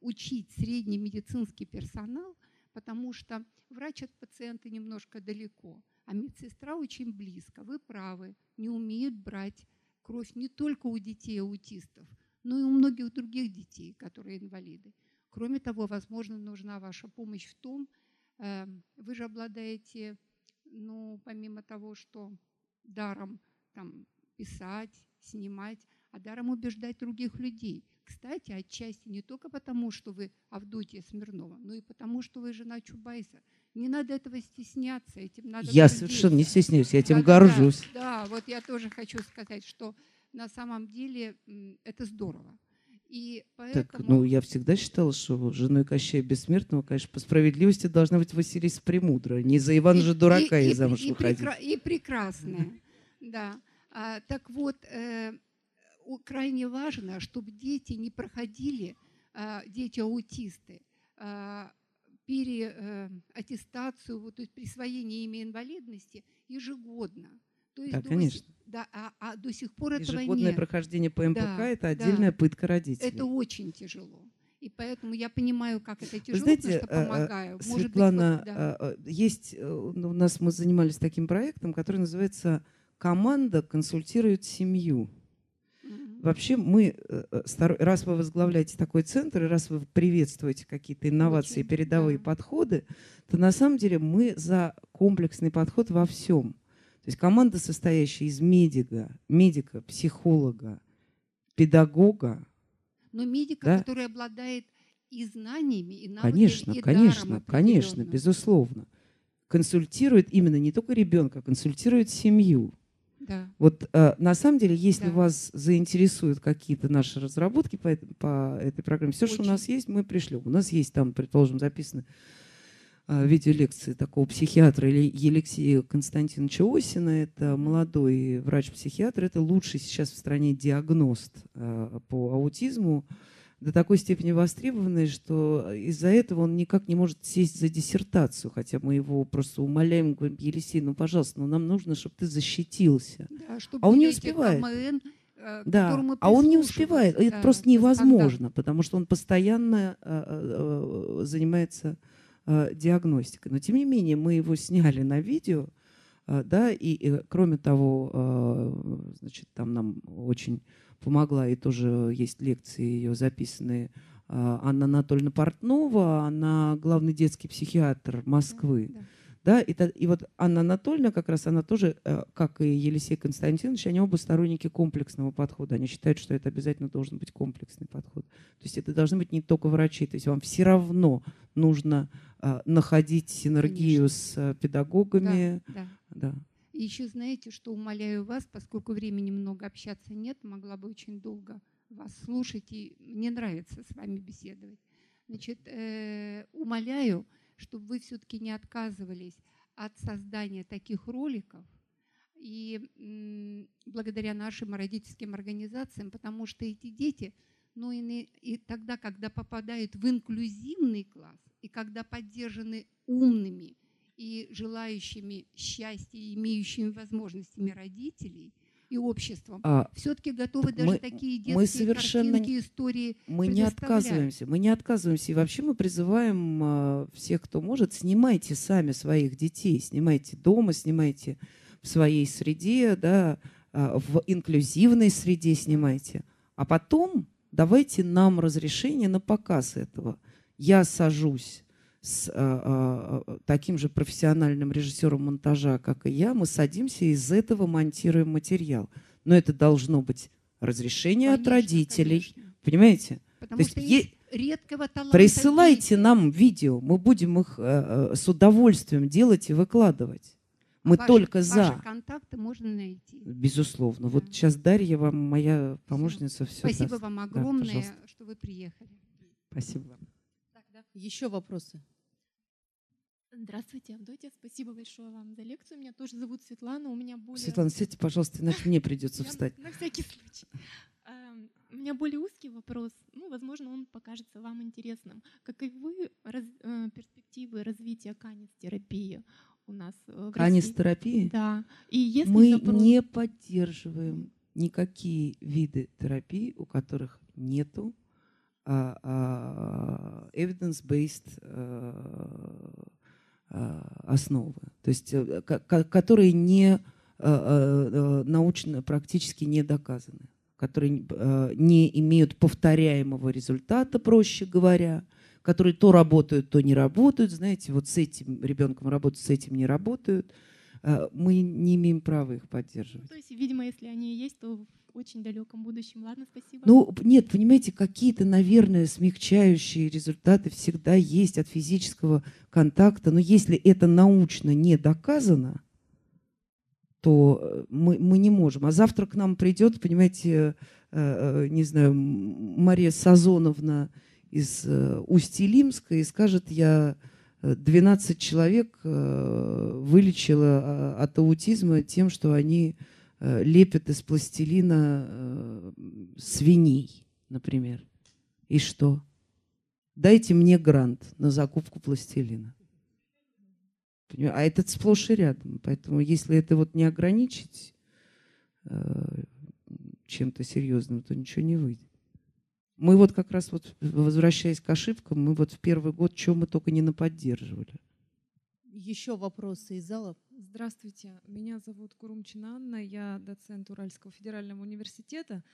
учить средний медицинский персонал, потому что врач от пациента немножко далеко, а медсестра очень близко. Вы правы, не умеют брать кровь не только у детей аутистов, но и у многих других детей, которые инвалиды. Кроме того, возможно, нужна ваша помощь в том, эм, вы же обладаете, ну, помимо того, что даром там, писать, снимать, а даром убеждать других людей. Кстати, отчасти не только потому, что вы Авдотья Смирнова, но и потому, что вы жена Чубайса. Не надо этого стесняться, этим надо Я гордиться. совершенно не стесняюсь, я этим да, горжусь. Да, да, вот я тоже хочу сказать, что на самом деле это здорово. И поэтому... Так, ну, я всегда считала, что женой Кощея Бессмертного, конечно, по справедливости должна быть Василиса Премудрая. Не за Ивана и, же Дурака и, и, замуж и, выходить. И, прекра- и прекрасная, да. А, так вот, э, крайне важно, чтобы дети не проходили, а, дети-аутисты, а, переаттестацию, вот, то есть присвоение ими инвалидности ежегодно. То есть да, до, конечно. Да, а, а до сих пор этого нет. Ежегодное прохождение по МПК да, – это отдельная да. пытка родителей. Это очень тяжело. И поэтому я понимаю, как это тяжело, знаете, потому что э, помогаю. Может Светлана, быть, вот, да. Э, э, есть, ну, у нас мы занимались таким проектом, который называется «Команда консультирует семью». Вообще мы, э, э, раз вы возглавляете такой центр, и раз вы приветствуете какие-то инновации, передовые подходы, то на самом деле мы за комплексный подход во всем. То есть команда, состоящая из медика, медика, психолога, педагога. Но медика, да? который обладает и знаниями, и навыками, конечно, и конечно, конечно, безусловно. Консультирует именно не только ребенка, а консультирует семью. Да. Вот э, на самом деле, если да. вас заинтересуют какие-то наши разработки по, по этой программе, все, Очень. что у нас есть, мы пришлем. У нас есть там, предположим, записаны э, видеолекции такого психиатра Елексея Константиновича Осина. Это молодой врач-психиатр, это лучший сейчас в стране диагност э, по аутизму до такой степени востребованный, что из-за этого он никак не может сесть за диссертацию, хотя мы его просто умоляем, говорим, Елисей, ну, пожалуйста, ну, нам нужно, чтобы ты защитился. Да, а он не успевает. КМН, э, да, а он не успевает. Это просто невозможно, потому что он постоянно э, э, занимается э, диагностикой. Но, тем не менее, мы его сняли на видео, э, да, и, и кроме того, э, значит, там нам очень помогла, и тоже есть лекции ее записанные, а, Анна Анатольевна Портнова, она главный детский психиатр Москвы. Да, да. Да, и, и вот Анна Анатольевна как раз, она тоже, э, как и Елисей Константинович, они оба сторонники комплексного подхода. Они считают, что это обязательно должен быть комплексный подход. То есть это должны быть не только врачи. То есть вам все равно нужно а, находить синергию Конечно. с э, педагогами. Да, да. да. Еще знаете, что умоляю вас, поскольку времени много общаться нет, могла бы очень долго вас слушать, и мне нравится с вами беседовать. Значит, э, умоляю, чтобы вы все-таки не отказывались от создания таких роликов, и благодаря нашим родительским организациям, потому что эти дети, ну и, и тогда, когда попадают в инклюзивный класс, и когда поддержаны умными, и желающими счастья, имеющими возможностями родителей, и обществом, А, все-таки готовы даже мы- такие детские мы совершенно картинки, истории Мы не отказываемся, мы не отказываемся. И вообще мы призываем а, всех, кто может, снимайте сами своих детей, снимайте дома, снимайте в своей среде, да, а, в инклюзивной среде снимайте. А потом давайте нам разрешение на показ этого. Я сажусь с а, а, а, таким же профессиональным режиссером монтажа, как и я, мы садимся и из этого монтируем материал. Но это должно быть разрешение от Конечно, родителей. конечно. Понимаете? Потому То есть что есть редкого таланта Присылайте дети. нам видео, мы будем их э, э, с удовольствием делать и выкладывать. А Мы ваши- только Ваши за. контакты можно найти. Безусловно. Вот Да. сейчас Дарья вам, моя помощница, все Спасибо вам огромное, пожалуйста. что вы приехали. Спасибо вам. Еще вопросы? Здравствуйте, Авдотья. Спасибо большое вам за лекцию. Меня тоже зовут Светлана. У меня более... Светлана, сядьте, пожалуйста, иначе мне придется встать. На всякий случай. Эм, У меня более узкий вопрос. Ну, возможно, он покажется вам интересным. Каковы раз- э, перспективы развития канистерапии у нас э, в? Канистерапии? Да. И если Мы запрос- не поддерживаем никакие виды терапии, у которых нету а, а, evidence-based а, основы, то есть э, ко- ко- которые не а, научно практически не доказаны, которые не имеют повторяемого результата, проще говоря, которые то работают, то не работают. Знаете, вот с этим ребенком работают, с этим не работают. Мы не имеем права их поддерживать. То есть, видимо, если они есть, то очень далеком будущем. Ладно, спасибо. Ну, нет, понимаете, какие-то, наверное, смягчающие результаты всегда есть от физического контакта, но если это научно не доказано, то э, мы, мы не можем. А завтра к нам придет, понимаете, э, э, не знаю, Мария Сазоновна из э, Усть-Илимска и скажет, я э, 12 человек э, вылечила а, от аутизма тем, что они лепят из пластилина э, свиней, например. И что? Дайте мне грант на закупку пластилина. А это сплошь и рядом. Поэтому если это вот не ограничить э, чем-то серьезным, то ничего не выйдет. Мы вот как раз вот, возвращаясь к ошибкам, мы вот в первый год, что мы только не наподдерживали. Еще вопросы из зала? Здравствуйте, меня зовут Курумчина Анна, я доцент Уральского федерального университета,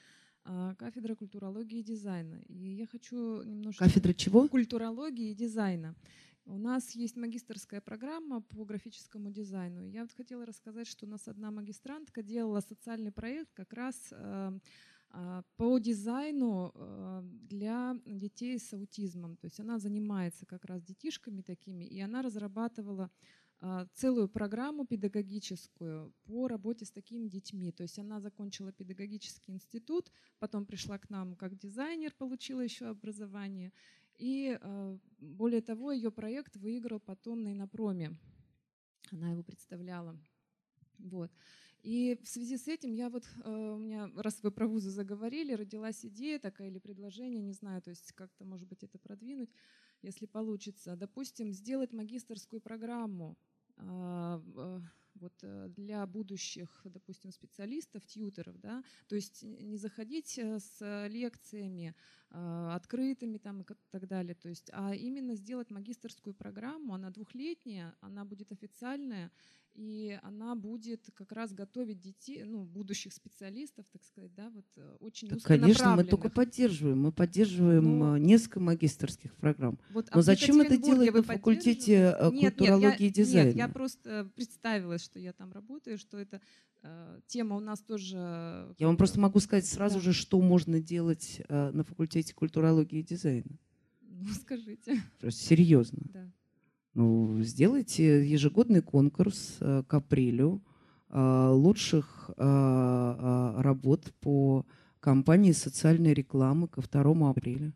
а, кафедра культурологии и дизайна. И я хочу немножко... Кафедра чего? Культурологии и дизайна. У нас есть магистрская программа по графическому дизайну. Я вот хотела рассказать, что у нас одна магистрантка делала социальный проект как раз э, а, по дизайну э, для детей с аутизмом. То есть она занимается как раз детишками такими, и она разрабатывала целую программу педагогическую по работе с такими детьми. То есть она закончила педагогический институт, потом пришла к нам как дизайнер, получила еще образование. И э, более того, ее проект выиграл потом на Инопроме. Она его представляла. Вот. И в связи с этим я вот, э, у меня, раз вы про вузы заговорили, родилась идея такая или предложение, не знаю, то есть как-то, может быть, это продвинуть, если получится. Допустим, сделать магистрскую программу а, вот, э, для будущих, допустим, специалистов, тьютеров, да, то есть не заходить э, с лекциями э, открытыми там и так далее, то есть, а именно сделать магистрскую программу, она двухлетняя, она будет официальная, и она будет как раз готовить детей, ну, будущих специалистов, так сказать, да, вот э, очень Так, конечно, мы только поддерживаем. Мы поддерживаем Ну, э, несколько магистрских программ. Вот, а Но зачем это делать на факультете э, поддерживаете? Нет, культурологии я- и дизайна? Нет, я просто представилась, что я там работаю, что эта э, тема у нас тоже... Я вам просто могу сказать сразу Да. же, что можно делать э, на факультете культурологии и дизайна. Ну, скажите. Просто серьезно. Да. Ну, сделайте ежегодный конкурс э, к апрелю э, лучших э, работ по кампании социальной рекламы ко 2 апреля.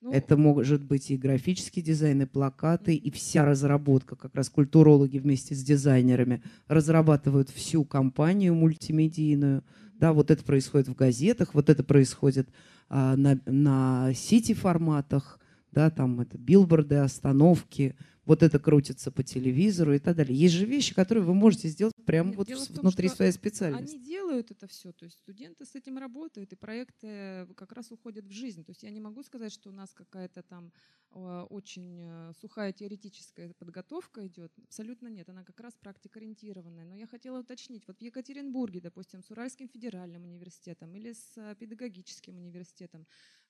Ну, Это может быть и графический дизайн, и плакаты, и вся разработка. Как раз культурологи вместе с дизайнерами разрабатывают всю кампанию мультимедийную. Да, вот это происходит в газетах, вот это происходит а, на, на сити-форматах, да, там это билборды, остановки, вот это крутится по телевизору и так далее. Есть же вещи, которые вы можете сделать прямо Нет, вот том, внутри своей специальности. Они делают это все, то есть студенты с этим работают, и проекты как раз уходят в жизнь. То есть я не могу сказать, что у нас какая-то там э, очень э, сухая теоретическая подготовка идет. Абсолютно нет, она как раз практикоориентированная. Но я хотела уточнить, вот в Екатеринбурге, допустим, с Уральским федеральным университетом или с э, педагогическим университетом,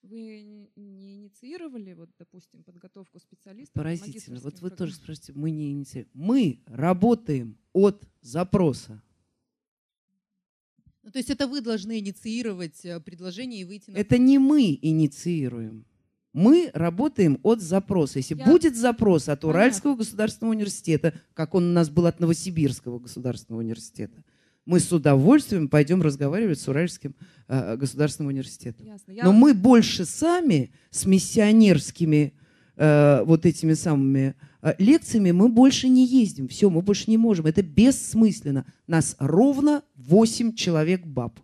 вы не инициировали, вот, допустим, подготовку специалистов? Поразительно. Вот вы тоже спрашиваете, мы не инициируем. Мы работаем от запроса. Ну, то есть это вы должны инициировать э, предложение и выйти на... Это не мы инициируем. Мы работаем от запроса. Если Я- будет запрос от Понятно. Уральского государственного университета, как он у нас был от Новосибирского государственного университета, мы с удовольствием пойдем разговаривать с Уральским э, государственным университетом. Ясно. Я- Но мы больше сами с миссионерскими э, вот этими самыми э, лекциями мы больше не ездим. Все, мы больше не можем. Это бессмысленно. Нас ровно 8 человек баб.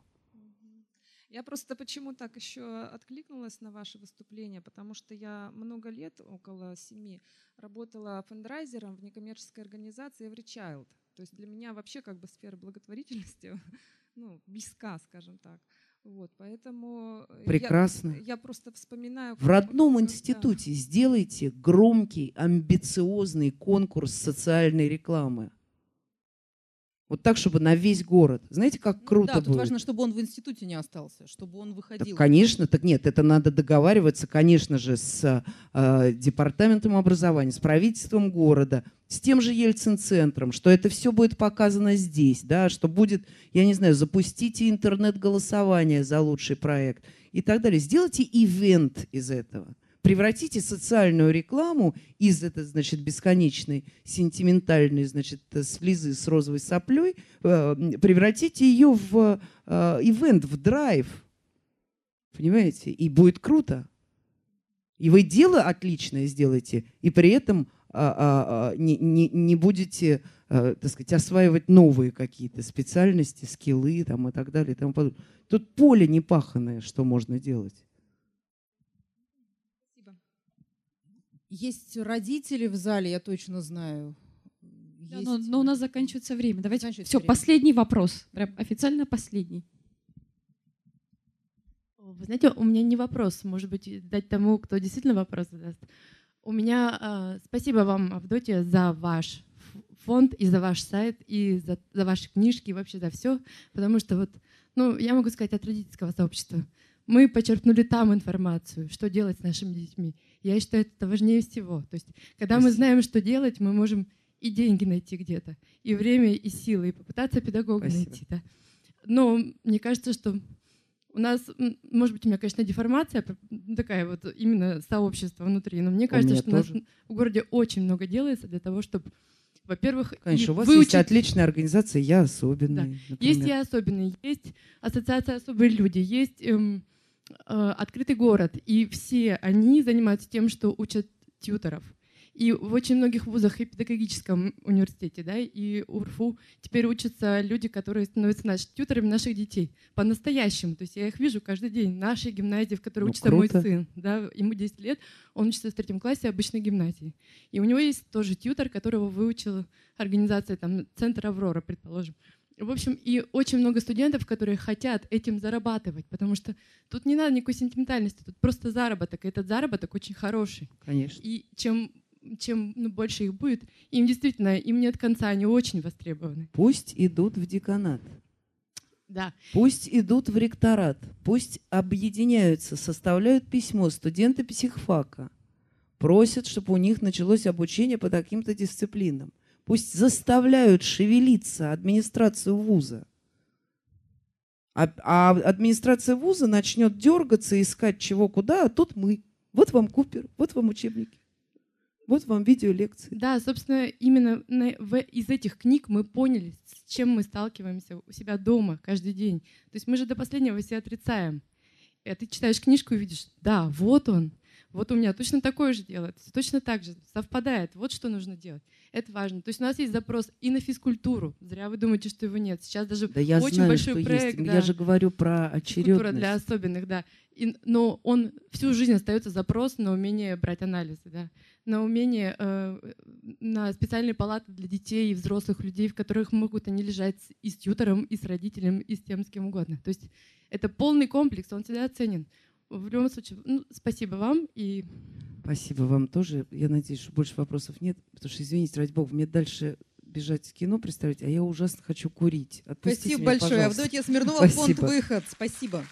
Я просто почему так еще откликнулась на ваше выступление, потому что я много лет, около семи, работала фандрайзером в некоммерческой организации Every Child. То есть для меня вообще как бы сфера благотворительности ну, близка, скажем так. Вот, поэтому я- Прекрасно. Я, просто вспоминаю... В родном да. институте сделайте громкий, амбициозный конкурс социальной рекламы. Вот так, чтобы на весь город. Знаете, как круто да, тут будет? важно, чтобы он в институте не остался, чтобы он Так, выходил. конечно, так нет, это надо договариваться, конечно же, с э, департаментом образования, с правительством города, с тем же Ельцин-центром, что это все будет показано здесь, да, что будет, я не знаю, запустите интернет-голосование за лучший проект и так далее. Сделайте ивент из этого. Превратите социальную рекламу из этой, значит, бесконечной, сентиментальной, значит, слезы с розовой соплей, э, превратите ее в э, ивент, в драйв. Понимаете? И будет круто. И вы дело отличное сделаете, и при этом не, не, не будете, а, так сказать, осваивать новые какие-то специальности, скиллы там, и так далее. И тому подобное. Тут поле непаханное, что можно делать. Спасибо. Есть родители в зале, я точно знаю. Да, Есть- но, но у нас заканчивается время. Давайте. Заканчивается Все, время. последний вопрос. Прям официально последний. Вы знаете, у меня не вопрос, может быть, дать тому, кто действительно вопрос задаст. У меня а, спасибо вам, Авдотья, за ваш фонд и за ваш сайт, и за, за ваши книжки, и вообще за все, потому что вот, ну, я могу сказать от родительского сообщества. Мы почерпнули там информацию, что делать с нашими детьми. Я считаю, это важнее всего. То есть, когда мы Спасибо. знаем, что делать, мы можем и деньги найти где-то, и время, и силы, и попытаться педагога Спасибо. найти. Да. Но мне кажется, что у нас, может быть, у меня, конечно, деформация такая вот именно сообщество внутри, но мне кажется, меня что у нас тоже. в городе очень много делается для того, чтобы, во-первых, Конечно, у вас выучить... есть отличная организация, я особенный. Есть например. и особенные, есть ассоциация «Особые люди», есть эм, э, «Открытый город», и все они занимаются тем, что учат тьюторов. И в очень многих вузах и педагогическом университете, да, и УРФУ теперь учатся люди, которые становятся нашими тьюторами наших детей по-настоящему. То есть я их вижу каждый день нашей гимназии, в которой Ну, учится мой круто. сын. Да, ему 10 лет, он учится в третьем классе обычной гимназии. И у него есть тоже тьютор, которого выучила организация, там, Центр Аврора, предположим. В общем, и очень много студентов, которые хотят этим зарабатывать, потому что тут не надо никакой сентиментальности, тут просто заработок, и этот заработок очень хороший. Конечно. И чем, чем ну, больше их будет, им действительно, им нет конца, они очень востребованы. Пусть идут в деканат. Да. Пусть идут в ректорат, пусть объединяются, составляют письмо студенты психфака, просят, чтобы у них началось обучение по таким-то дисциплинам. Пусть заставляют шевелиться администрацию вуза. А, а администрация вуза начнет дергаться, искать чего куда, а тут мы. Вот вам Купер, вот вам учебники, вот вам видеолекции. Да, собственно, именно на- в- из этих книг мы поняли, с чем мы сталкиваемся у себя дома каждый день. То есть мы же до последнего все отрицаем. А ты читаешь книжку и видишь, да, вот он, Вот у меня точно такое же делается, точно так же, совпадает. Вот что нужно делать. Это важно. То есть у нас есть запрос и на физкультуру. Зря вы думаете, что его нет. Сейчас даже Да я очень знаю, большой что проект. есть. да. Я же говорю про Физкультура очередность. для особенных, да. И- но он всю жизнь остается запрос на умение брать анализы, да, на умение э, на специальные палаты для детей и взрослых людей, в которых могут они лежать и с тьютором, и с родителем, и с тем, с кем угодно. То есть это полный комплекс, он всегда оценен. В любом случае, ну, спасибо вам и Спасибо вам тоже. Я надеюсь, что больше вопросов нет, потому что, извините, ради бога, мне дальше бежать в кино представить, а я ужасно хочу курить. Отпустите Спасибо меня, большое. пожалуйста. Авдотья Смирнова, фонд Спасибо. «Выход». Спасибо.